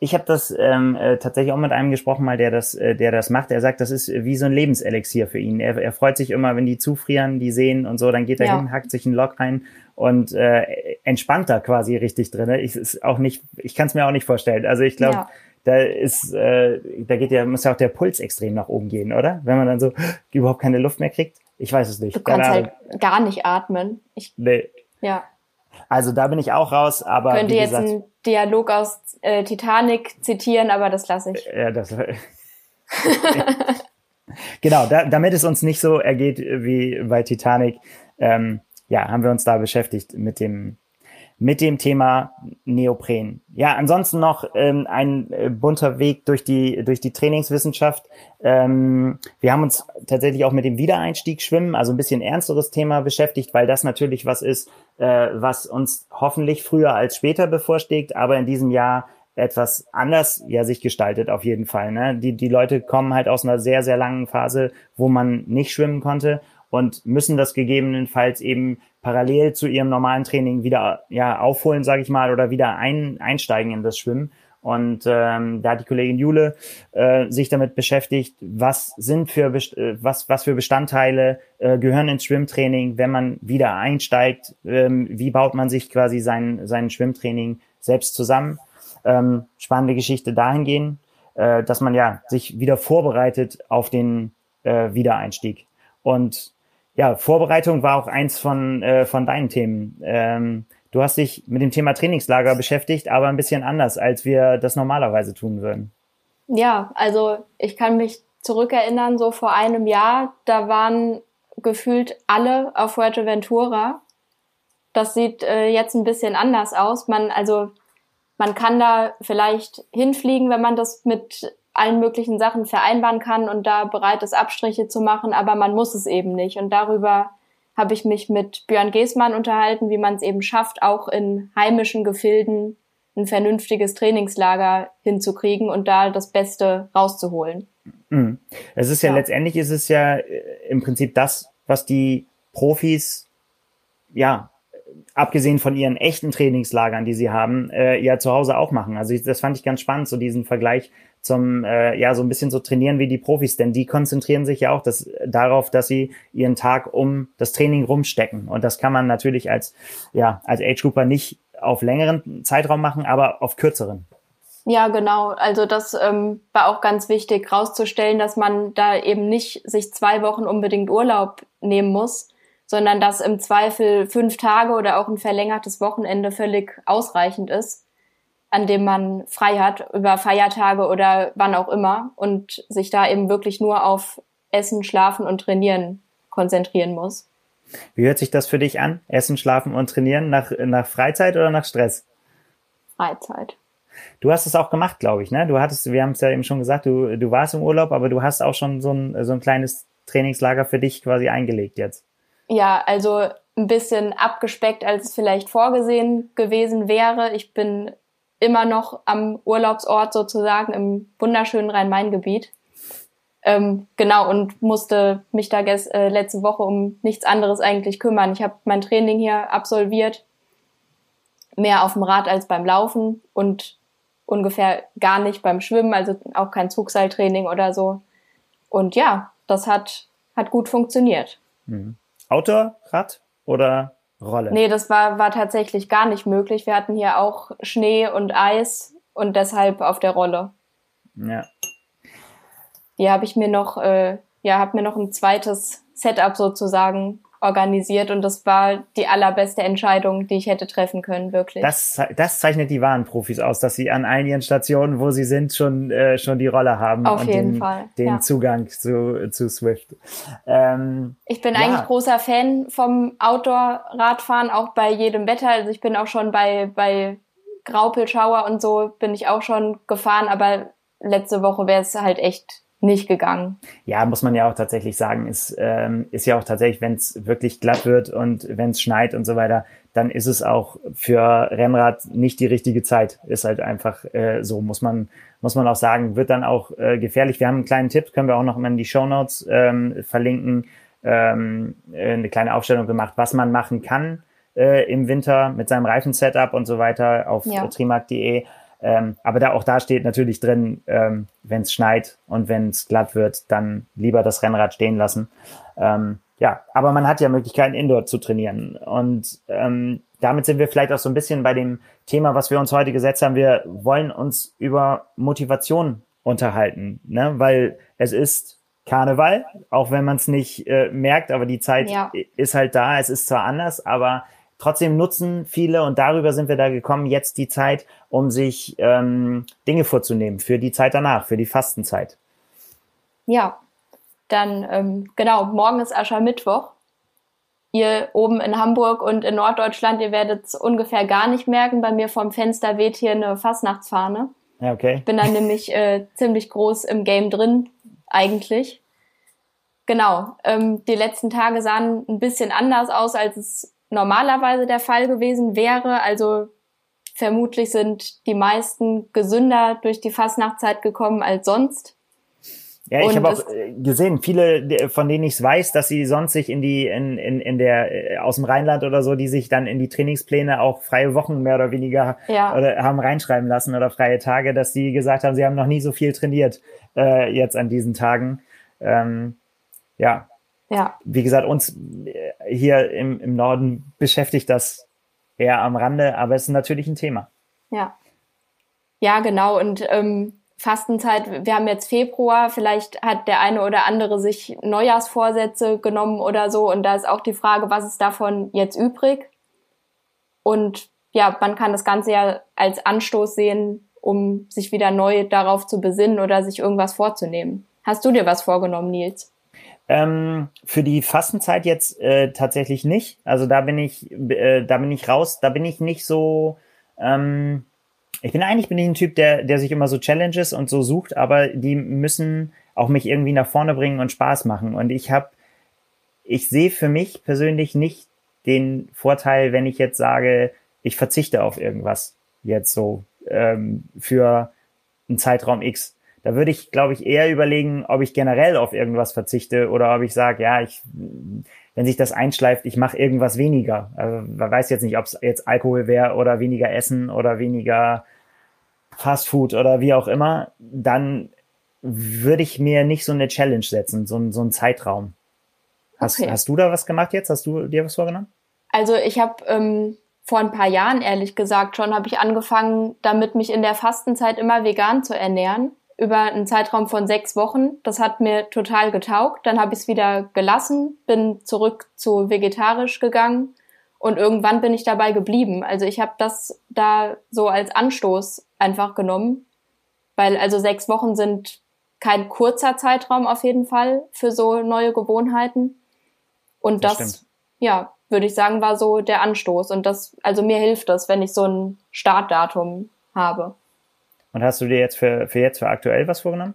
Ich habe das ähm, äh, tatsächlich auch mit einem gesprochen, mal der das, äh, der das macht. Er sagt, das ist wie so ein Lebenselixier für ihn. Er, er freut sich immer, wenn die zufrieren, die sehen und so, dann geht er ja. hin, hackt sich ein Lock rein und äh, entspannt da quasi richtig drin. Ich ist auch nicht, ich kann es mir auch nicht vorstellen. Also ich glaube, ja da ist, äh, da geht ja, muss ja auch der Puls extrem nach oben gehen, oder? Wenn man dann so überhaupt keine Luft mehr kriegt. Ich weiß es nicht. Du kannst halt gar nicht atmen. Ich, nee. Ja. Also da bin ich auch raus, aber. Ich könnte jetzt gesagt, einen Dialog aus äh, Titanic zitieren, aber das lasse ich. Ja, das. genau, da, damit es uns nicht so ergeht wie bei Titanic, ähm, ja, haben wir uns da beschäftigt mit dem mit dem Thema Neopren. Ja, ansonsten noch ähm, ein äh, bunter Weg durch die durch die Trainingswissenschaft. Ähm, wir haben uns tatsächlich auch mit dem Wiedereinstieg Schwimmen, also ein bisschen ernsteres Thema beschäftigt, weil das natürlich was ist, äh, was uns hoffentlich früher als später bevorsteht, aber in diesem Jahr etwas anders ja sich gestaltet auf jeden Fall. Ne? Die die Leute kommen halt aus einer sehr sehr langen Phase, wo man nicht schwimmen konnte und müssen das gegebenenfalls eben parallel zu ihrem normalen Training wieder ja aufholen, sage ich mal, oder wieder ein, einsteigen in das Schwimmen. Und ähm, da hat die Kollegin Jule äh, sich damit beschäftigt, was sind für äh, was was für Bestandteile äh, gehören ins Schwimmtraining, wenn man wieder einsteigt, ähm, wie baut man sich quasi sein sein Schwimmtraining selbst zusammen. Ähm, spannende Geschichte dahingehend, äh, dass man ja sich wieder vorbereitet auf den äh, Wiedereinstieg. Und ja, Vorbereitung war auch eins von, äh, von deinen Themen. Ähm, du hast dich mit dem Thema Trainingslager beschäftigt, aber ein bisschen anders, als wir das normalerweise tun würden. Ja, also ich kann mich zurückerinnern, so vor einem Jahr, da waren gefühlt alle auf Fuerteventura. Das sieht äh, jetzt ein bisschen anders aus. Man, also, man kann da vielleicht hinfliegen, wenn man das mit allen möglichen Sachen vereinbaren kann und da bereit ist, Abstriche zu machen, aber man muss es eben nicht. Und darüber habe ich mich mit Björn Geßmann unterhalten, wie man es eben schafft, auch in heimischen Gefilden ein vernünftiges Trainingslager hinzukriegen und da das Beste rauszuholen. Mhm. Es ist ja, ja letztendlich ist es ja äh, im Prinzip das, was die Profis ja abgesehen von ihren echten Trainingslagern, die sie haben, äh, ja zu Hause auch machen. Also ich, das fand ich ganz spannend, so diesen Vergleich zum, äh, ja, so ein bisschen so trainieren wie die Profis, denn die konzentrieren sich ja auch das, darauf, dass sie ihren Tag um das Training rumstecken. Und das kann man natürlich als, ja, als Age Grouper nicht auf längeren Zeitraum machen, aber auf kürzeren. Ja, genau. Also das ähm, war auch ganz wichtig rauszustellen, dass man da eben nicht sich zwei Wochen unbedingt Urlaub nehmen muss, sondern dass im Zweifel fünf Tage oder auch ein verlängertes Wochenende völlig ausreichend ist, an dem man frei hat, über Feiertage oder wann auch immer und sich da eben wirklich nur auf Essen, Schlafen und Trainieren konzentrieren muss. Wie hört sich das für dich an? Essen, Schlafen und Trainieren nach, nach Freizeit oder nach Stress? Freizeit. Du hast es auch gemacht, glaube ich, ne? Du hattest, wir haben es ja eben schon gesagt, du, du warst im Urlaub, aber du hast auch schon so ein, so ein kleines Trainingslager für dich quasi eingelegt jetzt. Ja, also ein bisschen abgespeckt, als es vielleicht vorgesehen gewesen wäre. Ich bin immer noch am Urlaubsort sozusagen im wunderschönen Rhein-Main-Gebiet. Ähm, genau, und musste mich da äh, letzte Woche um nichts anderes eigentlich kümmern. Ich habe mein Training hier absolviert, mehr auf dem Rad als beim Laufen und ungefähr gar nicht beim Schwimmen, also auch kein Zugseiltraining oder so. Und ja, das hat, hat gut funktioniert. Mhm. Auto, Rad oder Rolle? Nee, das war, war tatsächlich gar nicht möglich. Wir hatten hier auch Schnee und Eis und deshalb auf der Rolle. Ja. Hier habe ich mir noch, äh, ja, habe mir noch ein zweites Setup sozusagen organisiert und das war die allerbeste Entscheidung, die ich hätte treffen können, wirklich. Das, das zeichnet die wahren Profis aus, dass sie an einigen Stationen, wo sie sind, schon, äh, schon die Rolle haben Auf und jeden den, Fall, den ja. Zugang zu, zu Swift. Ähm, Ich bin Ja. eigentlich großer Fan vom Outdoor-Radfahren, auch bei jedem Wetter. Also ich bin auch schon bei, bei Graupelschauer und so bin ich auch schon gefahren, aber letzte Woche wäre es halt echt nicht gegangen. ja, muss man ja auch tatsächlich sagen, ist, ähm, ist ja auch tatsächlich, wenn es wirklich glatt wird und wenn es schneit und so weiter, dann ist es auch für Rennrad nicht die richtige Zeit. Ist halt einfach äh, so, muss man, muss man auch sagen, wird dann auch äh, gefährlich. Wir haben einen kleinen Tipp, können wir auch noch mal in die Show Notes ähm, verlinken, ähm, äh, eine kleine Aufstellung gemacht, was man machen kann äh, im Winter mit seinem Reifensetup und so weiter auf Ja. ja. trimark.de. Ähm, aber da auch da steht natürlich drin, ähm, wenn es schneit und wenn es glatt wird, dann lieber das Rennrad stehen lassen. Ähm, ja, aber man hat ja Möglichkeiten, Indoor zu trainieren. Und ähm, damit sind wir vielleicht auch so ein bisschen bei dem Thema, was wir uns heute gesetzt haben. Wir wollen uns über Motivation unterhalten, ne? weil es ist Karneval, auch wenn man es nicht äh, merkt, aber die Zeit Ja. ist halt da. Es ist zwar anders, aber trotzdem nutzen viele und darüber sind wir da gekommen, jetzt die Zeit, um sich ähm, Dinge vorzunehmen für die Zeit danach, für die Fastenzeit. Ja, dann ähm, genau, morgen ist Aschermittwoch. Ihr oben in Hamburg und in Norddeutschland, ihr werdet es ungefähr gar nicht merken. Bei mir vom Fenster weht hier eine Fastnachtsfahne. Ja, okay. bin dann nämlich äh, ziemlich groß im Game drin, eigentlich. Genau, ähm, die letzten Tage sahen ein bisschen anders aus, als es normalerweise der Fall gewesen wäre. Also vermutlich sind die meisten gesünder durch die Fastnachtzeit gekommen als sonst. Ja, ich habe auch äh, gesehen, viele, von denen ich es weiß, dass sie sonst sich in die, in, in, in der, äh, aus dem Rheinland oder so, die sich dann in die Trainingspläne auch freie Wochen mehr oder weniger Ja. oder haben reinschreiben lassen oder freie Tage, dass die gesagt haben, sie haben noch nie so viel trainiert äh, jetzt an diesen Tagen. Ähm, ja, Ja, wie gesagt, uns äh, hier im, im Norden beschäftigt das eher am Rande, aber es ist natürlich ein Thema. ja. Ja, genau. Und ähm, Fastenzeit, wir haben jetzt Februar, vielleicht hat der eine oder andere sich Neujahrsvorsätze genommen oder so. Und da ist auch die Frage, was ist davon jetzt übrig? Und ja, man kann das Ganze ja als Anstoß sehen, um sich wieder neu darauf zu besinnen oder sich irgendwas vorzunehmen. Hast du dir was vorgenommen, Nils? Ähm, für die Fastenzeit jetzt äh, tatsächlich nicht. Also da bin ich, äh, da bin ich raus. Da bin ich nicht so. Ähm, ich bin eigentlich bin ich ein Typ, der, der sich immer so Challenges und so sucht, aber die müssen auch mich irgendwie nach vorne bringen und Spaß machen. Und ich habe, ich sehe für mich persönlich nicht den Vorteil, wenn ich jetzt sage, ich verzichte auf irgendwas jetzt so ähm, für einen Zeitraum X. Da würde ich, glaube ich, eher überlegen, ob ich generell auf irgendwas verzichte oder ob ich sage, ja, ich, wenn sich das einschleift, ich mache irgendwas weniger. Also, man weiß jetzt nicht, ob es jetzt Alkohol wäre oder weniger Essen oder weniger Fast Food oder wie auch immer, dann würde ich mir nicht so eine Challenge setzen, so, so einen Zeitraum. Hast, Okay. hast du da was gemacht jetzt? Hast du dir was vorgenommen? Also ich habe ähm, vor ein paar Jahren, ehrlich gesagt, schon habe ich angefangen, damit mich in der Fastenzeit immer vegan zu ernähren. Über einen Zeitraum von sechs Wochen. Das hat mir total getaugt. Dann habe ich es wieder gelassen, bin zurück zu vegetarisch gegangen und irgendwann bin ich dabei geblieben. Also ich habe das da so als Anstoß einfach genommen, weil also sechs Wochen sind kein kurzer Zeitraum auf jeden Fall für so neue Gewohnheiten. Und das, das ja, würde ich sagen, war so der Anstoß. Und das, also mir hilft das, wenn ich so ein Startdatum habe. Und hast du dir jetzt für, für jetzt, für aktuell was vorgenommen?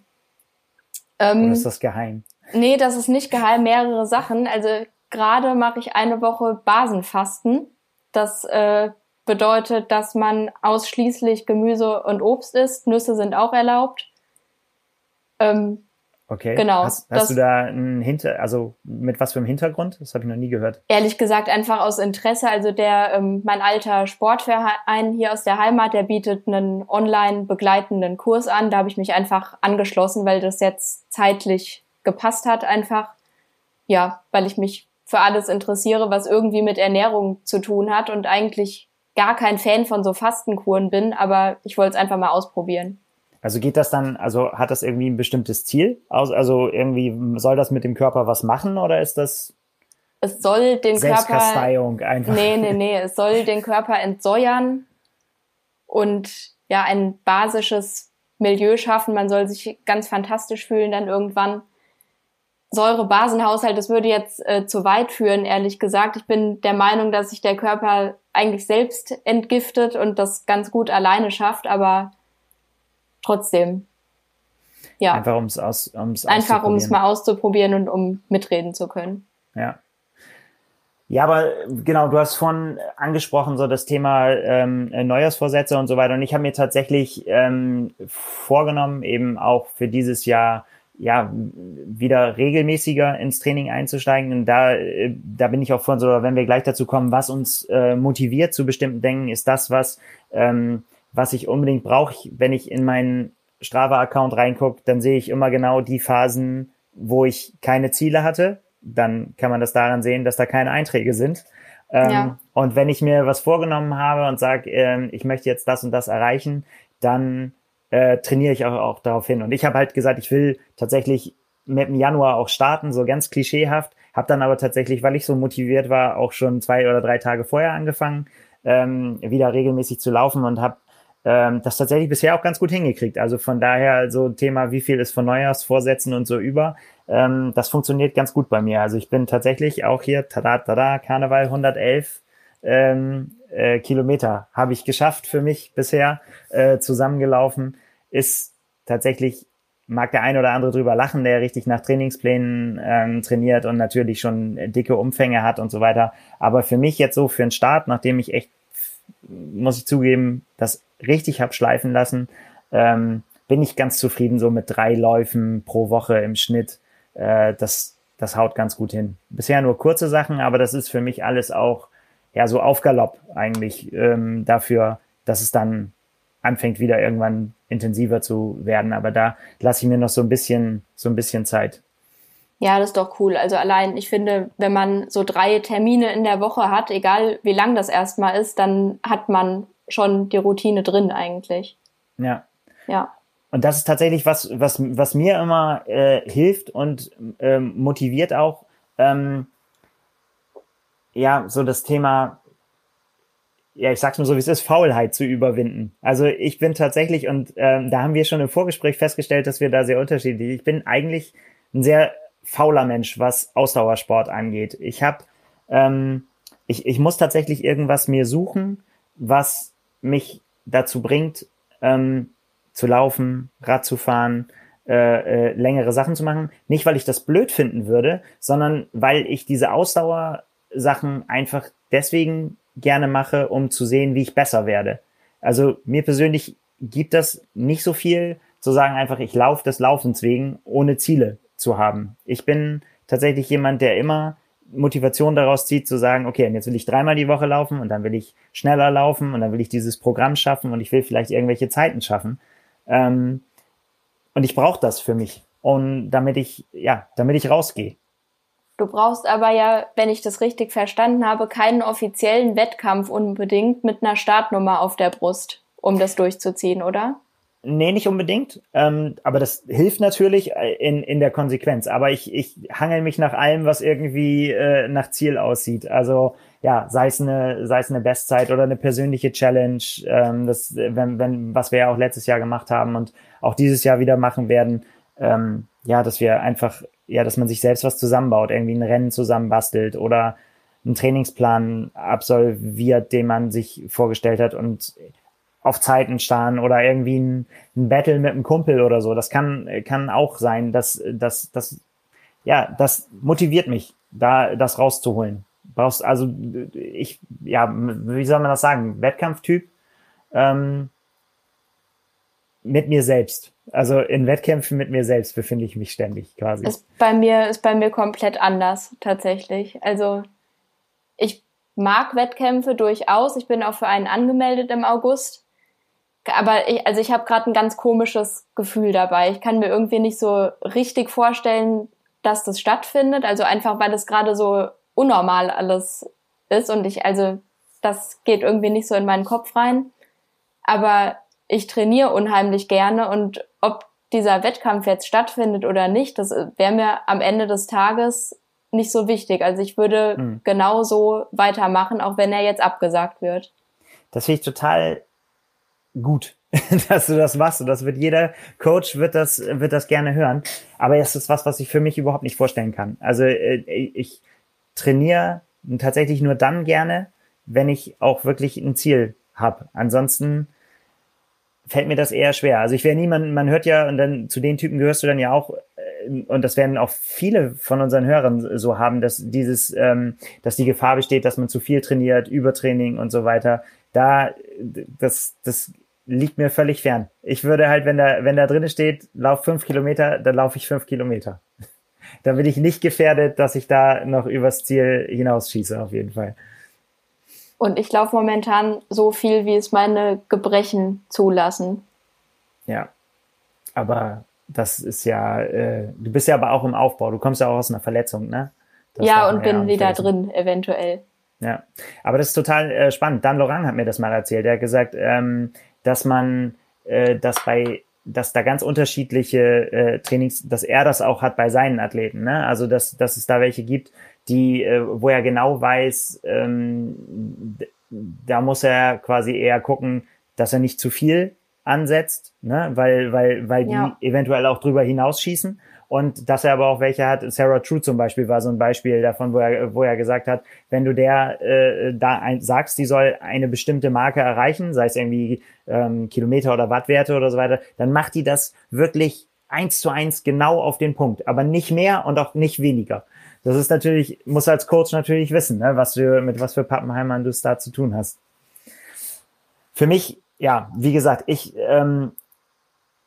Ähm, Oder ist das geheim? Nee, das ist nicht geheim, mehrere Sachen. Also gerade mache ich eine Woche Basenfasten. Das äh, bedeutet, dass man ausschließlich Gemüse und Obst isst. Nüsse sind auch erlaubt. Ähm, Okay. Genau. Hast, hast du da einen Hinter, also mit was für einem Hintergrund? Das habe ich noch nie gehört. Ehrlich gesagt einfach aus Interesse. Also der, ähm, mein alter Sportverein hier aus der Heimat, der bietet einen online begleitenden Kurs an. Da habe ich mich einfach angeschlossen, weil das jetzt zeitlich gepasst hat einfach. Ja, weil ich mich für alles interessiere, was irgendwie mit Ernährung zu tun hat und eigentlich gar kein Fan von so Fastenkuren bin, aber ich wollte es einfach mal ausprobieren. Also geht das dann, also hat das irgendwie ein bestimmtes Ziel? Also irgendwie soll das mit dem Körper was machen oder ist das es soll den Körper einfach. Nee, nee, nee, es soll den Körper entsäuern und ja, ein basisches Milieu schaffen. Man soll sich ganz fantastisch fühlen dann irgendwann. Säure-Basenhaushalt, das würde jetzt äh, zu weit führen, ehrlich gesagt. Ich bin der Meinung, dass sich der Körper eigentlich selbst entgiftet und das ganz gut alleine schafft, aber trotzdem. Ja. Einfach um es aus, ums Einfach um es mal auszuprobieren und um mitreden zu können. Ja. Ja, aber genau, du hast von angesprochen, so das Thema ähm, Neujahrsvorsätze und so weiter. Und ich habe mir tatsächlich ähm, vorgenommen, eben auch für dieses Jahr ja wieder regelmäßiger ins Training einzusteigen. Und da, äh, da bin ich auch von so, wenn wir gleich dazu kommen, was uns äh, motiviert zu bestimmten Dingen, ist das, was ähm, was ich unbedingt brauche, wenn ich in meinen Strava-Account reingucke, dann sehe ich immer genau die Phasen, wo ich keine Ziele hatte. Dann kann man das daran sehen, dass da keine Einträge sind. Ähm, ja. Und wenn ich mir was vorgenommen habe und sage, äh, ich möchte jetzt das und das erreichen, dann äh, trainiere ich auch, auch darauf hin. Und ich habe halt gesagt, ich will tatsächlich mit dem Januar auch starten, so ganz klischeehaft. Habe dann aber tatsächlich, weil ich so motiviert war, auch schon zwei oder drei Tage vorher angefangen, ähm, wieder regelmäßig zu laufen und habe ähm, das tatsächlich bisher auch ganz gut hingekriegt. Also von daher so Thema, wie viel ist von Neujahrsvorsätzen und so über, ähm, das funktioniert ganz gut bei mir. Also ich bin tatsächlich auch hier, tada, tada, Karneval 111 ähm, äh, Kilometer habe ich geschafft für mich bisher äh, zusammengelaufen. Ist tatsächlich mag der ein oder andere drüber lachen, der richtig nach Trainingsplänen ähm, trainiert und natürlich schon dicke Umfänge hat und so weiter. Aber für mich jetzt so für einen Start, nachdem ich echt, muss ich zugeben, das richtig hab schleifen lassen, ähm, bin ich ganz zufrieden so mit drei Läufen pro Woche im Schnitt. Äh, das, das haut ganz gut hin. Bisher nur kurze Sachen, aber das ist für mich alles auch ja so auf Galopp eigentlich ähm, dafür, dass es dann anfängt wieder irgendwann intensiver zu werden. Aber da lasse ich mir noch so ein bisschen so ein bisschen Zeit. Ja, das ist doch cool. Also allein, ich finde, wenn man so drei Termine in der Woche hat, egal wie lang das erstmal ist, dann hat man schon die Routine drin eigentlich. Ja. Ja. Und das ist tatsächlich was, was, was mir immer äh, hilft und ähm, motiviert auch, ähm, ja, so das Thema, ja, ich sag's nur so, wie es ist, Faulheit zu überwinden. Also ich bin tatsächlich, und ähm, da haben wir schon im Vorgespräch festgestellt, dass wir da sehr unterschiedlich, ich bin eigentlich ein sehr fauler Mensch, was Ausdauersport angeht. Ich habe, ähm, ich, ich muss tatsächlich irgendwas mir suchen, was mich dazu bringt, ähm, zu laufen, Rad zu fahren, äh, äh, längere Sachen zu machen. Nicht, weil ich das blöd finden würde, sondern weil ich diese Ausdauersachen einfach deswegen gerne mache, um zu sehen, wie ich besser werde. Also mir persönlich gibt das nicht so viel, zu sagen einfach, ich laufe des Laufens wegen, ohne Ziele zu haben. Ich bin tatsächlich jemand, der immer Motivation daraus zieht, zu sagen, okay, und jetzt will ich dreimal die Woche laufen und dann will ich schneller laufen und dann will ich dieses Programm schaffen und ich will vielleicht irgendwelche Zeiten schaffen. Ähm, und ich brauche das für mich, und damit ich, ja, damit ich rausgehe. Du brauchst aber ja, wenn ich das richtig verstanden habe, keinen offiziellen Wettkampf unbedingt mit einer Startnummer auf der Brust, um das durchzuziehen, oder? Nee, nicht unbedingt. Ähm, aber das hilft natürlich äh, in, in der Konsequenz. Aber ich, ich hangel mich nach allem, was irgendwie äh, nach Ziel aussieht. Also ja, sei es eine, sei es eine Bestzeit oder eine persönliche Challenge, ähm, das, wenn, wenn, was wir ja auch letztes Jahr gemacht haben und auch dieses Jahr wieder machen werden, ähm, ja, dass wir einfach, ja, dass man sich selbst was zusammenbaut, irgendwie ein Rennen zusammenbastelt oder einen Trainingsplan absolviert, den man sich vorgestellt hat und auf Zeiten starren oder irgendwie ein, ein Battle mit einem Kumpel oder so. Das kann, kann auch sein, dass, dass, dass, ja, das motiviert mich, da das rauszuholen. Brauchst also ich, ja, wie soll man das sagen? Wettkampftyp ähm, mit mir selbst. Also in Wettkämpfen mit mir selbst befinde ich mich ständig quasi. Ist bei mir ist bei mir komplett anders tatsächlich. Also ich mag Wettkämpfe durchaus. Ich bin auch für einen angemeldet im August. Aber ich, also ich habe gerade ein ganz komisches Gefühl dabei. Ich kann mir irgendwie nicht so richtig vorstellen, dass das stattfindet. Also einfach, weil es gerade so unnormal alles ist und ich, also das geht irgendwie nicht so in meinen Kopf rein. Aber ich trainiere unheimlich gerne und ob dieser Wettkampf jetzt stattfindet oder nicht, das wäre mir am Ende des Tages nicht so wichtig. Also ich würde hm. genau so weitermachen, auch wenn er jetzt abgesagt wird. Das finde ich total gut, dass du das machst. Und das wird jeder Coach wird das, wird das gerne hören. Aber es ist was, was ich für mich überhaupt nicht vorstellen kann. Also äh, ich trainiere tatsächlich nur dann gerne, wenn ich auch wirklich ein Ziel habe. Ansonsten fällt mir das eher schwer. Also ich wäre niemand, man hört ja, und dann zu den Typen gehörst du dann ja auch, äh, und das werden auch viele von unseren Hörern so haben, dass dieses, ähm, dass die Gefahr besteht, dass man zu viel trainiert, Übertraining und so weiter. Da, das, das liegt mir völlig fern. Ich würde halt, wenn da, wenn da drin steht, lauf fünf Kilometer, dann laufe ich fünf Kilometer. da bin ich nicht gefährdet, dass ich da noch übers Ziel hinausschieße, auf jeden Fall. Und ich laufe momentan so viel, wie es meine Gebrechen zulassen. Ja, aber das ist ja, äh, du bist ja aber auch im Aufbau. Du kommst ja auch aus einer Verletzung, ne? Das ja, und bin wieder drin, eventuell. Ja, aber das ist total äh, spannend. Dan Lorang hat mir das mal erzählt. Er hat gesagt, ähm, dass man, äh, dass bei, dass da ganz unterschiedliche äh, Trainings, dass er das auch hat bei seinen Athleten. Ne? Also dass, dass es da welche gibt, die, äh, wo er genau weiß, ähm, da muss er quasi eher gucken, dass er nicht zu viel ansetzt, ne? weil, weil, weil die ja. eventuell auch drüber hinausschießen. Und dass er aber auch welche hat, Sarah True zum Beispiel war so ein Beispiel davon, wo er, wo er gesagt hat, wenn du der äh, da ein, sagst, die soll eine bestimmte Marke erreichen, sei es irgendwie ähm, Kilometer oder Wattwerte oder so weiter, dann macht die das wirklich eins zu eins genau auf den Punkt, aber nicht mehr und auch nicht weniger das ist natürlich, muss als Coach natürlich wissen, ne, was du, mit was für Pappenheimern du es da zu tun hast. Für mich, ja, wie gesagt, ich, ähm,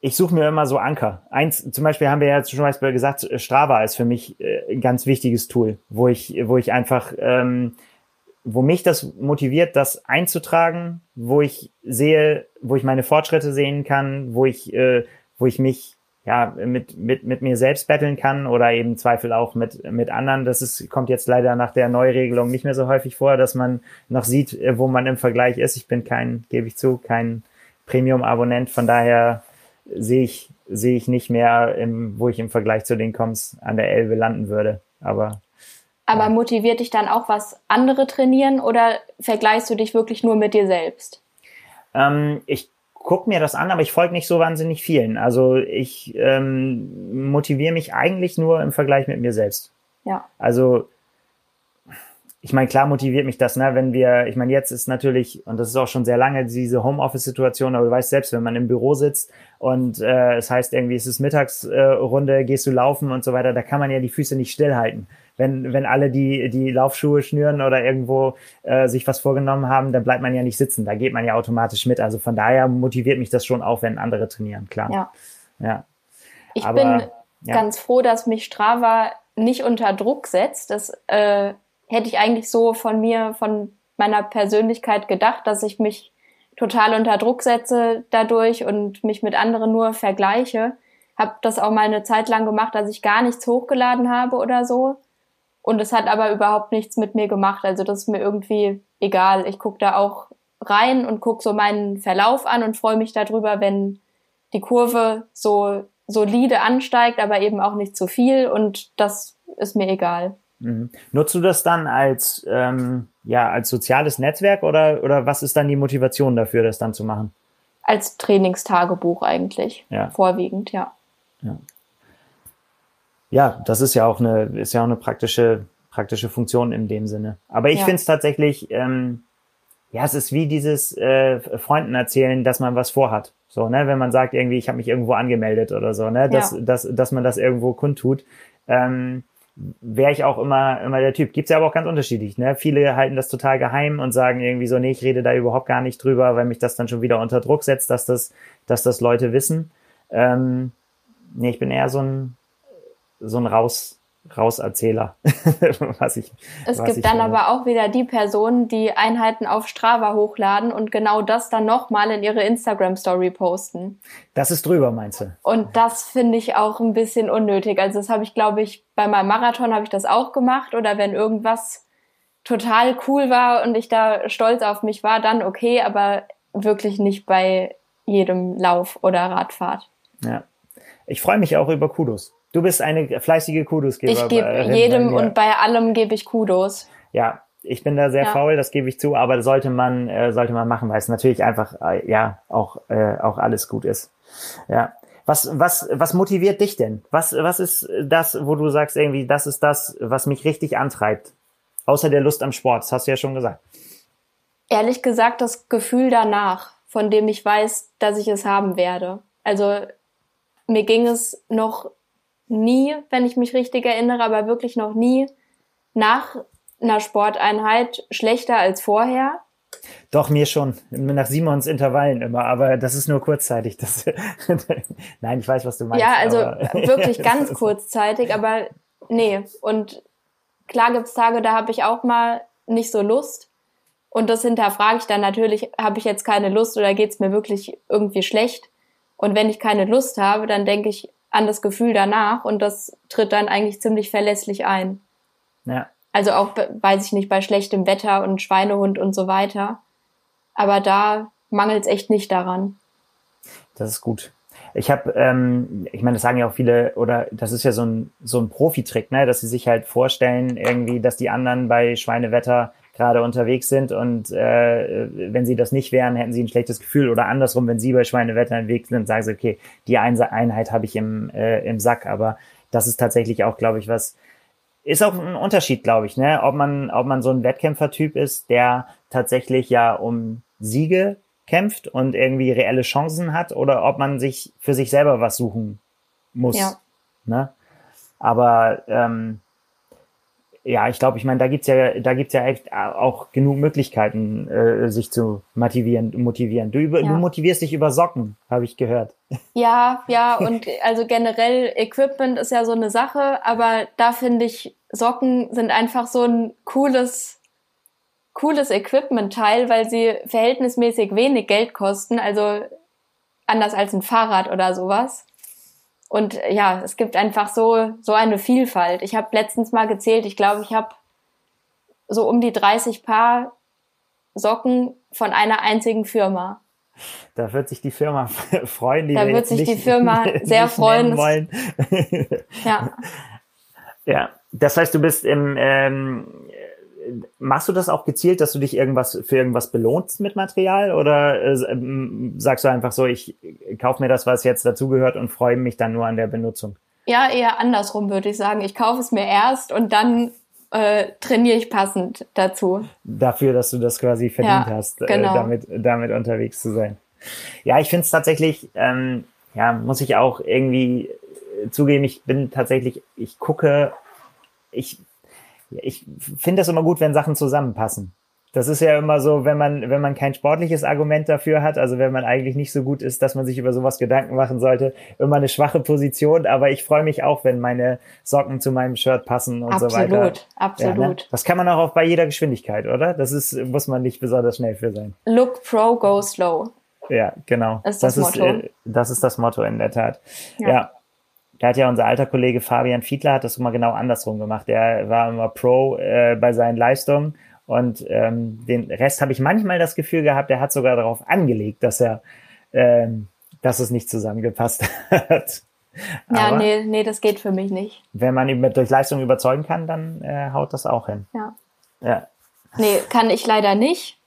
ich suche mir immer so Anker. Eins, zum Beispiel haben wir ja schon mal gesagt, Strava ist für mich äh, ein ganz wichtiges Tool, wo ich, wo ich einfach, ähm, wo mich das motiviert, das einzutragen, wo ich sehe, wo ich meine Fortschritte sehen kann, wo ich, äh, wo ich mich ja, mit, mit, mit mir selbst betteln kann oder eben Zweifel auch mit, mit anderen. Das ist, kommt jetzt leider nach der Neuregelung nicht mehr so häufig vor, dass man noch sieht, wo man im Vergleich ist. Ich bin kein, gebe ich zu, kein Premium-Abonnent. Von daher sehe ich, sehe ich nicht mehr, im, wo ich im Vergleich zu den Coms an der Elbe landen würde. Aber aber motiviert dich dann auch was andere trainieren oder vergleichst du dich wirklich nur mit dir selbst? Ähm, ich guck mir das an, aber ich folge nicht so wahnsinnig vielen. Also ich ähm, motiviere mich eigentlich nur im Vergleich mit mir selbst. Ja. Also ich meine, klar motiviert mich das, ne, wenn wir, ich meine, jetzt ist natürlich, und das ist auch schon sehr lange, diese Homeoffice-Situation, aber du weißt selbst, wenn man im Büro sitzt und äh, es heißt irgendwie, es ist Mittagsrunde, äh, gehst du laufen und so weiter, da kann man ja die Füße nicht stillhalten. Wenn, wenn alle die, die Laufschuhe schnüren oder irgendwo äh, sich was vorgenommen haben, dann bleibt man ja nicht sitzen. Da geht man ja automatisch mit. Also von daher motiviert mich das schon auch, wenn andere trainieren, klar. Ja. ja. Ich aber, bin ja. ganz froh, dass mich Strava nicht unter Druck setzt. Das äh, hätte ich eigentlich so von mir, von meiner Persönlichkeit gedacht, dass ich mich total unter Druck setze dadurch und mich mit anderen nur vergleiche. Habe das auch mal eine Zeit lang gemacht, dass ich gar nichts hochgeladen habe oder so. Und es hat aber überhaupt nichts mit mir gemacht. Also das ist mir irgendwie egal. Ich gucke da auch rein und gucke so meinen Verlauf an und freue mich darüber, wenn die Kurve so solide ansteigt, aber eben auch nicht zu viel und das ist mir egal. Mhm. Nutzt du das dann als, ähm, ja, als soziales Netzwerk oder, oder was ist dann die Motivation dafür, das dann zu machen? Als Trainingstagebuch eigentlich. Ja. Vorwiegend, ja. ja. Ja, das ist ja auch eine, ist ja auch eine praktische, praktische Funktion in dem Sinne. Aber ich ja. finde es tatsächlich, ähm, ja, es ist wie dieses äh, Freunden erzählen, dass man was vorhat. So, ne, wenn man sagt irgendwie, ich habe mich irgendwo angemeldet oder so, ne, dass, ja. dass, dass man das irgendwo kundtut. Ähm, wäre ich auch immer, immer der Typ. Gibt's ja aber auch ganz unterschiedlich. Ne? Viele halten das total geheim und sagen irgendwie so, nee, ich rede da überhaupt gar nicht drüber, weil mich das dann schon wieder unter Druck setzt, dass das, dass das Leute wissen. Ähm, nee, ich bin eher so ein, so ein Raus, Rauserzähler, was ich. Es was gibt ich dann finde. aber auch wieder die Personen, die Einheiten auf Strava hochladen und genau das dann nochmal in ihre Instagram Story posten. Das ist drüber, meinst du? Und das finde ich auch ein bisschen unnötig. Also das habe ich, glaube ich, bei meinem Marathon habe ich das auch gemacht oder wenn irgendwas total cool war und ich da stolz auf mich war, dann okay, aber wirklich nicht bei jedem Lauf oder Radfahrt. Ja. Ich freue mich auch über Kudos. Du bist eine fleißige Kudosgeber. Ich gebe jedem und bei allem gebe ich Kudos. Ja, ich bin da sehr ja. faul, das gebe ich zu, aber sollte man äh, sollte man machen, weil es natürlich einfach äh, ja auch äh, auch alles gut ist. Ja. Was was was motiviert dich denn? Was was ist das, wo du sagst irgendwie, das ist das, was mich richtig antreibt? Außer der Lust am Sport, das hast du ja schon gesagt. Ehrlich gesagt, das Gefühl danach, von dem ich weiß, dass ich es haben werde. Also mir ging es noch nie, wenn ich mich richtig erinnere, aber wirklich noch nie nach einer Sporteinheit schlechter als vorher. Doch, mir schon. Nach Simons Intervallen immer, aber das ist nur kurzzeitig. Das Nein, ich weiß, was du meinst. Ja, also wirklich ganz kurzzeitig, aber nee. Und klar gibt's Tage, da habe ich auch mal nicht so Lust. Und das hinterfrage ich dann natürlich, habe ich jetzt keine Lust oder geht's mir wirklich irgendwie schlecht? Und wenn ich keine Lust habe, dann denke ich, an das Gefühl danach und das tritt dann eigentlich ziemlich verlässlich ein. Ja. Also auch, weiß ich nicht, bei schlechtem Wetter und Schweinehund und so weiter. Aber da mangelt es echt nicht daran. Das ist gut. Ich habe, ähm, ich meine, das sagen ja auch viele, oder das ist ja so ein, so ein Profitrick, ne, dass sie sich halt vorstellen, irgendwie, dass die anderen bei Schweinewetter gerade unterwegs sind und äh, wenn sie das nicht wären, hätten sie ein schlechtes Gefühl oder andersrum, wenn sie bei Schweinewetter unterwegs sind, sagen sie, okay, die Einheit habe ich im, äh, im Sack, aber das ist tatsächlich auch, glaube ich, was, ist auch ein Unterschied, glaube ich, ne? Ob man, ob man so ein Wettkämpfertyp ist, der tatsächlich ja um Siege kämpft und irgendwie reelle Chancen hat, oder ob man sich für sich selber was suchen muss. Ja. Ne? Aber ähm, ja, ich glaube, ich meine, da gibt's ja, da gibt's ja echt auch genug Möglichkeiten, äh, sich zu motivieren, motivieren. Du, über, ja. du motivierst dich über Socken, habe ich gehört. Ja, ja, und also generell Equipment ist ja so eine Sache, aber da finde ich, Socken sind einfach so ein cooles, cooles Equipment-Teil, weil sie verhältnismäßig wenig Geld kosten, also anders als ein Fahrrad oder sowas. Und ja, es gibt einfach so, so eine Vielfalt. Ich habe letztens mal gezählt, ich glaube, ich habe so um die 30 Paar Socken von einer einzigen Firma. Da wird sich die Firma freuen. Die da wird sich nicht, die Firma sehr freuen. Wollen. ja. Ja, das heißt, du bist im, ähm, machst du das auch gezielt, dass du dich irgendwas für irgendwas belohnst mit Material oder äh, ähm, sagst du einfach so, ich kaufe mir das, was jetzt dazugehört und freue mich dann nur an der Benutzung? Ja, eher andersrum würde ich sagen. Ich kaufe es mir erst und dann äh, trainiere ich passend dazu. Dafür, dass du das quasi verdient ja, hast, äh, genau. äh, damit, damit unterwegs zu sein. Ja, ich finde es tatsächlich, ähm, ja, muss ich auch irgendwie äh, zugeben, ich bin tatsächlich, ich gucke, ich ich finde das immer gut, wenn Sachen zusammenpassen. Das ist ja immer so, wenn man, wenn man kein sportliches Argument dafür hat, also wenn man eigentlich nicht so gut ist, dass man sich über sowas Gedanken machen sollte, immer eine schwache Position, aber ich freue mich auch, wenn meine Socken zu meinem Shirt passen und absolut, so weiter. Absolut, absolut. Ja, ne? Das kann man auch, bei jeder Geschwindigkeit, oder? Das ist, muss man nicht besonders schnell für sein. Look pro, go slow. Ja, genau. Ist das, das Motto. Ist, äh, das ist das Motto in der Tat. ja. ja. Da hat ja unser alter Kollege Fabian Fiedler hat das immer genau andersrum gemacht. Der war immer Pro äh, bei seinen Leistungen und ähm, den Rest habe ich manchmal das Gefühl gehabt, er hat sogar darauf angelegt, dass er ähm, dass es nicht zusammengepasst hat. Ja, nee, nee, das geht für mich nicht. Wenn man ihn durch Leistung überzeugen kann, dann äh, haut das auch hin. Ja. ja. Nee, kann ich leider nicht.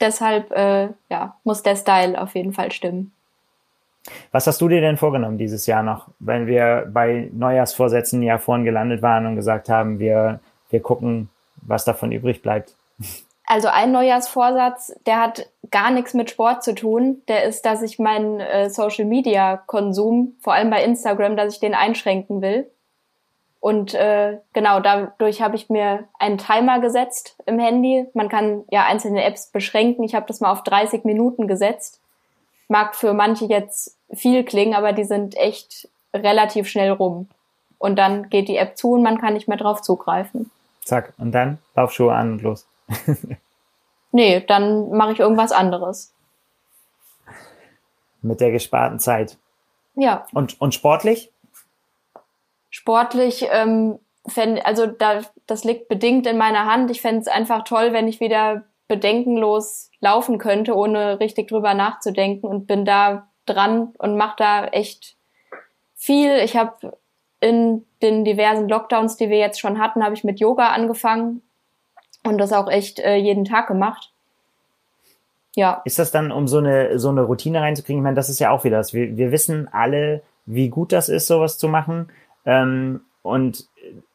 Deshalb äh, ja, muss der Style auf jeden Fall stimmen. Was hast du dir denn vorgenommen dieses Jahr noch, wenn wir bei Neujahrsvorsätzen ja vorhin gelandet waren und gesagt haben, wir, wir gucken, was davon übrig bleibt? Also ein Neujahrsvorsatz, der hat gar nichts mit Sport zu tun. Der ist, dass ich meinen äh, Social Media Konsum, vor allem bei Instagram, dass ich den einschränken will. Und äh, genau dadurch habe ich mir einen Timer gesetzt im Handy. Man kann ja einzelne Apps beschränken. Ich habe das mal auf 30 Minuten gesetzt. Mag für manche jetzt viel klingen, aber die sind echt relativ schnell rum. Und dann geht die App zu und man kann nicht mehr drauf zugreifen. Zack, und dann Laufschuhe an und los. nee, dann mache ich irgendwas anderes. Mit der gesparten Zeit. Ja. Und, und sportlich? Sportlich, ähm, fänd, also da, das liegt bedingt in meiner Hand. Ich fände es einfach toll, wenn ich wieder bedenkenlos laufen könnte, ohne richtig drüber nachzudenken und bin da dran und mache da echt viel. Ich habe in den diversen Lockdowns, die wir jetzt schon hatten, habe ich mit Yoga angefangen und das auch echt äh, jeden Tag gemacht. Ja. Ist das dann, um so eine, so eine Routine reinzukriegen? Ich meine, das ist ja auch wieder das. Wir, wir wissen alle, wie gut das ist, sowas zu machen. Ähm, und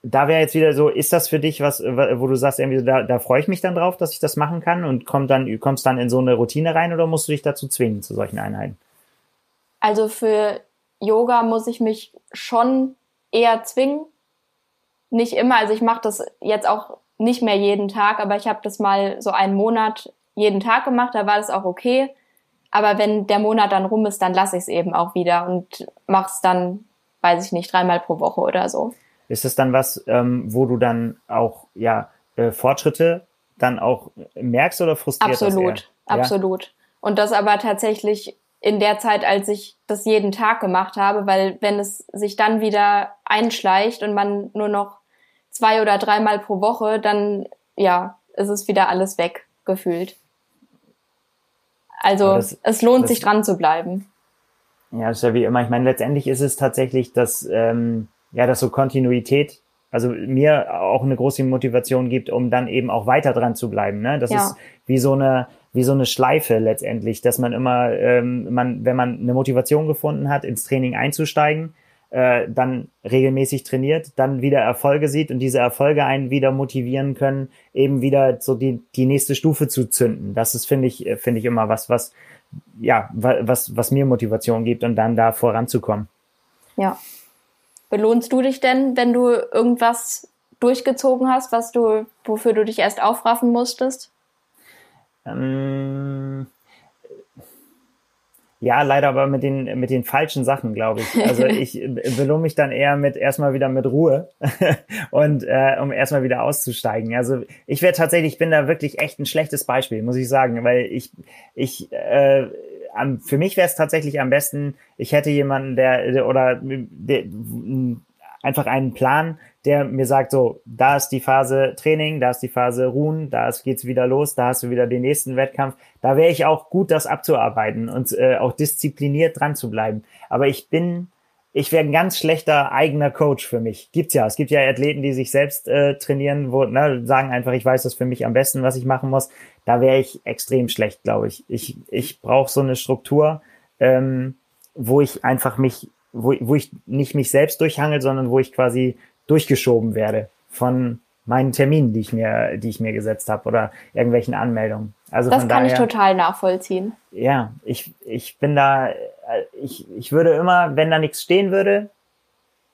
da wäre jetzt wieder so, ist das für dich was, wo du sagst, irgendwie, da, da freue ich mich dann drauf, dass ich das machen kann und komm dann, kommst dann in so eine Routine rein oder musst du dich dazu zwingen zu solchen Einheiten? Also für Yoga muss ich mich schon eher zwingen. Nicht immer, also ich mache das jetzt auch nicht mehr jeden Tag, aber ich habe das mal so einen Monat jeden Tag gemacht, da war das auch okay. Aber wenn der Monat dann rum ist, dann lasse ich es eben auch wieder und mache es dann, weiß ich nicht, dreimal pro Woche oder so. Ist es dann was, ähm, wo du dann auch ja äh, Fortschritte dann auch merkst oder frustriert Absolut, das absolut. Ja? Und das aber tatsächlich in der Zeit, als ich das jeden Tag gemacht habe, weil wenn es sich dann wieder einschleicht und man nur noch zwei oder dreimal pro Woche, dann ja, ist es wieder alles weg gefühlt. Also das, es lohnt das, sich dran zu bleiben. Ja, das ist ja wie immer. Ich meine, letztendlich ist es tatsächlich, dass ähm, ja, dass so Kontinuität, also mir auch eine große Motivation gibt, um dann eben auch weiter dran zu bleiben. Ne? Das ja. ist wie so eine wie so eine Schleife letztendlich, dass man immer, ähm, man, wenn man eine Motivation gefunden hat, ins Training einzusteigen, äh, dann regelmäßig trainiert, dann wieder Erfolge sieht und diese Erfolge einen wieder motivieren können, eben wieder so die, die nächste Stufe zu zünden. Das ist, finde ich, finde ich immer was, was, ja, was, was mir Motivation gibt und dann da voranzukommen. Ja. Belohnst du dich denn, wenn du irgendwas durchgezogen hast, was du, wofür du dich erst aufraffen musstest? Ähm, ja, leider aber mit den, mit den falschen Sachen, glaube ich. Also ich belohne mich dann eher mit erstmal wieder mit Ruhe und äh, um erstmal wieder auszusteigen. Also ich wäre tatsächlich, ich bin da wirklich echt ein schlechtes Beispiel, muss ich sagen, weil ich, ich äh, am, für mich wäre es tatsächlich am besten, ich hätte jemanden, der oder der, einfach einen Plan, der mir sagt, so, da ist die Phase Training, da ist die Phase Ruhen, da geht's wieder los, da hast du wieder den nächsten Wettkampf. Da wäre ich auch gut, das abzuarbeiten und äh, auch diszipliniert dran zu bleiben. Aber ich bin, ich wäre ein ganz schlechter eigener Coach für mich. Gibt's ja. Es gibt ja Athleten, die sich selbst äh, trainieren, wo ne, sagen einfach, ich weiß das für mich am besten, was ich machen muss. Da wäre ich extrem schlecht, glaube ich. Ich, ich brauche so eine Struktur, ähm, wo ich einfach mich wo, wo ich nicht mich selbst durchhangel, sondern wo ich quasi durchgeschoben werde von meinen Terminen, die ich mir, die ich mir gesetzt habe oder irgendwelchen Anmeldungen. Also das kann daher, ich total nachvollziehen. Ja, ich, ich bin da, ich, ich würde immer, wenn da nichts stehen würde,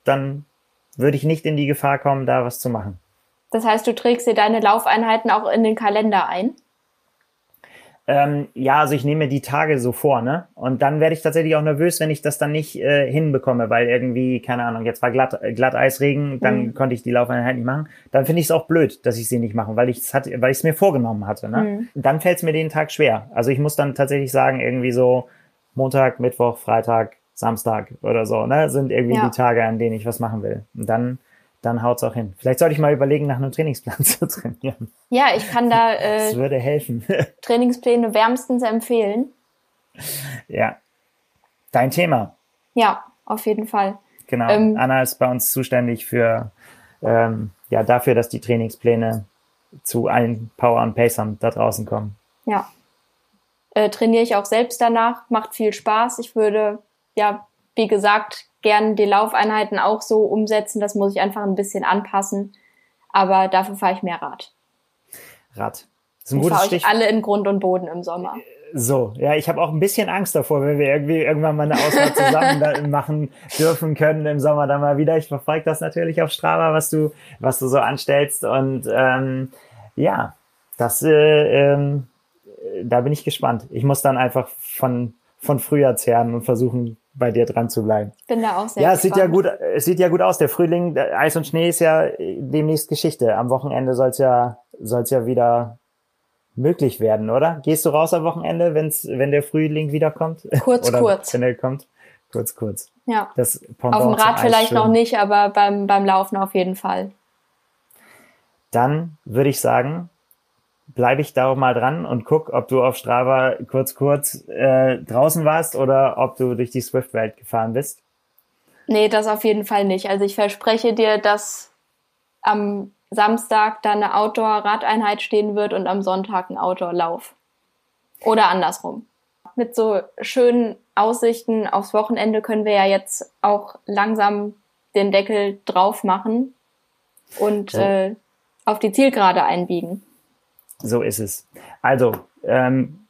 dann würde ich nicht in die Gefahr kommen, da was zu machen. Das heißt, du trägst dir deine Laufeinheiten auch in den Kalender ein? Ähm, ja, also ich nehme die Tage so vor, ne? Und dann werde ich tatsächlich auch nervös, wenn ich das dann nicht äh, hinbekomme, weil irgendwie, keine Ahnung, jetzt war glatt, äh, glatt Eisregen, dann mhm. konnte ich die Laufeinheit nicht machen. Dann finde ich es auch blöd, dass ich sie nicht mache, weil ich es hatte, weil ich es mir vorgenommen hatte. Ne? Mhm. Dann fällt es mir den Tag schwer. Also ich muss dann tatsächlich sagen, irgendwie so Montag, Mittwoch, Freitag, Samstag oder so, ne? Sind irgendwie ja. die Tage, an denen ich was machen will. Und dann dann haut's auch hin. Vielleicht sollte ich mal überlegen, nach einem Trainingsplan zu trainieren. Ja, ich kann da äh, das würde helfen. Trainingspläne wärmstens empfehlen. Ja. dein Thema. Ja, auf jeden Fall. Genau. Ähm, Anna ist bei uns zuständig für ähm, ja dafür, dass die Trainingspläne zu allen Power und Pacern da draußen kommen. Ja. Äh, trainiere ich auch selbst danach, macht viel Spaß. Ich würde, ja, wie gesagt, gern die Laufeinheiten auch so umsetzen. Das muss ich einfach ein bisschen anpassen. Aber dafür fahre ich mehr Rad. Rad. Das ist ein gutes Stichwort. alle in Grund und Boden im Sommer. So, ja, ich habe auch ein bisschen Angst davor, wenn wir irgendwie irgendwann mal eine Auswahl zusammen machen dürfen können im Sommer dann mal wieder. Ich verfolge das natürlich auf Strava, was du, was du so anstellst und ähm, ja, das, äh, ähm, da bin ich gespannt. Ich muss dann einfach von von früher zehren und versuchen bei dir dran zu bleiben. Ich bin da auch sehr Ja, es sieht ja gut, es sieht ja gut aus. Der Frühling, Eis und Schnee ist ja demnächst Geschichte. Am Wochenende soll es ja, soll's ja wieder möglich werden, oder? Gehst du raus am Wochenende, wenn's, wenn der Frühling wiederkommt? Kurz, kurz. Wenn er kommt? Kurz, kurz. Ja. Das Auf dem Rad vielleicht noch nicht, aber beim, beim Laufen auf jeden Fall. Dann würde ich sagen, bleibe ich da auch mal dran und guck, ob du auf Strava kurz, kurz äh, draußen warst oder ob du durch die Swift-Welt gefahren bist. Nee, das auf jeden Fall nicht. Also ich verspreche dir, dass am Samstag dann eine Outdoor-Radeinheit stehen wird und am Sonntag ein Outdoor-Lauf. Oder andersrum. Mit so schönen Aussichten aufs Wochenende können wir ja jetzt auch langsam den Deckel drauf machen und so. äh, auf die Zielgerade einbiegen. So ist es. Also, ähm,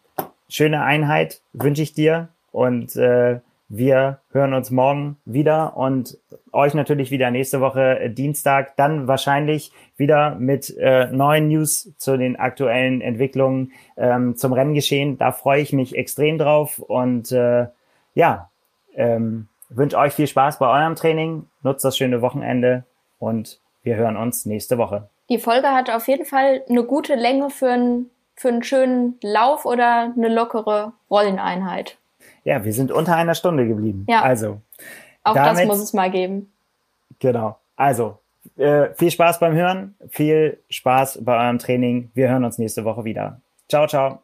schöne Einheit wünsche ich dir und äh, wir hören uns morgen wieder und euch natürlich wieder nächste Woche äh, Dienstag, dann wahrscheinlich wieder mit äh, neuen News zu den aktuellen Entwicklungen ähm, zum Renngeschehen. Da freue ich mich extrem drauf und äh, ja, ähm, wünsche euch viel Spaß bei eurem Training, nutzt das schöne Wochenende und wir hören uns nächste Woche. Die Folge hat auf jeden Fall eine gute Länge für einen, für einen schönen Lauf oder eine lockere Rolleneinheit. Ja, wir sind unter einer Stunde geblieben. Ja. Also. Auch damit, das muss es mal geben. Genau. Also, äh, viel Spaß beim Hören, viel Spaß bei eurem Training. Wir hören uns nächste Woche wieder. Ciao, ciao.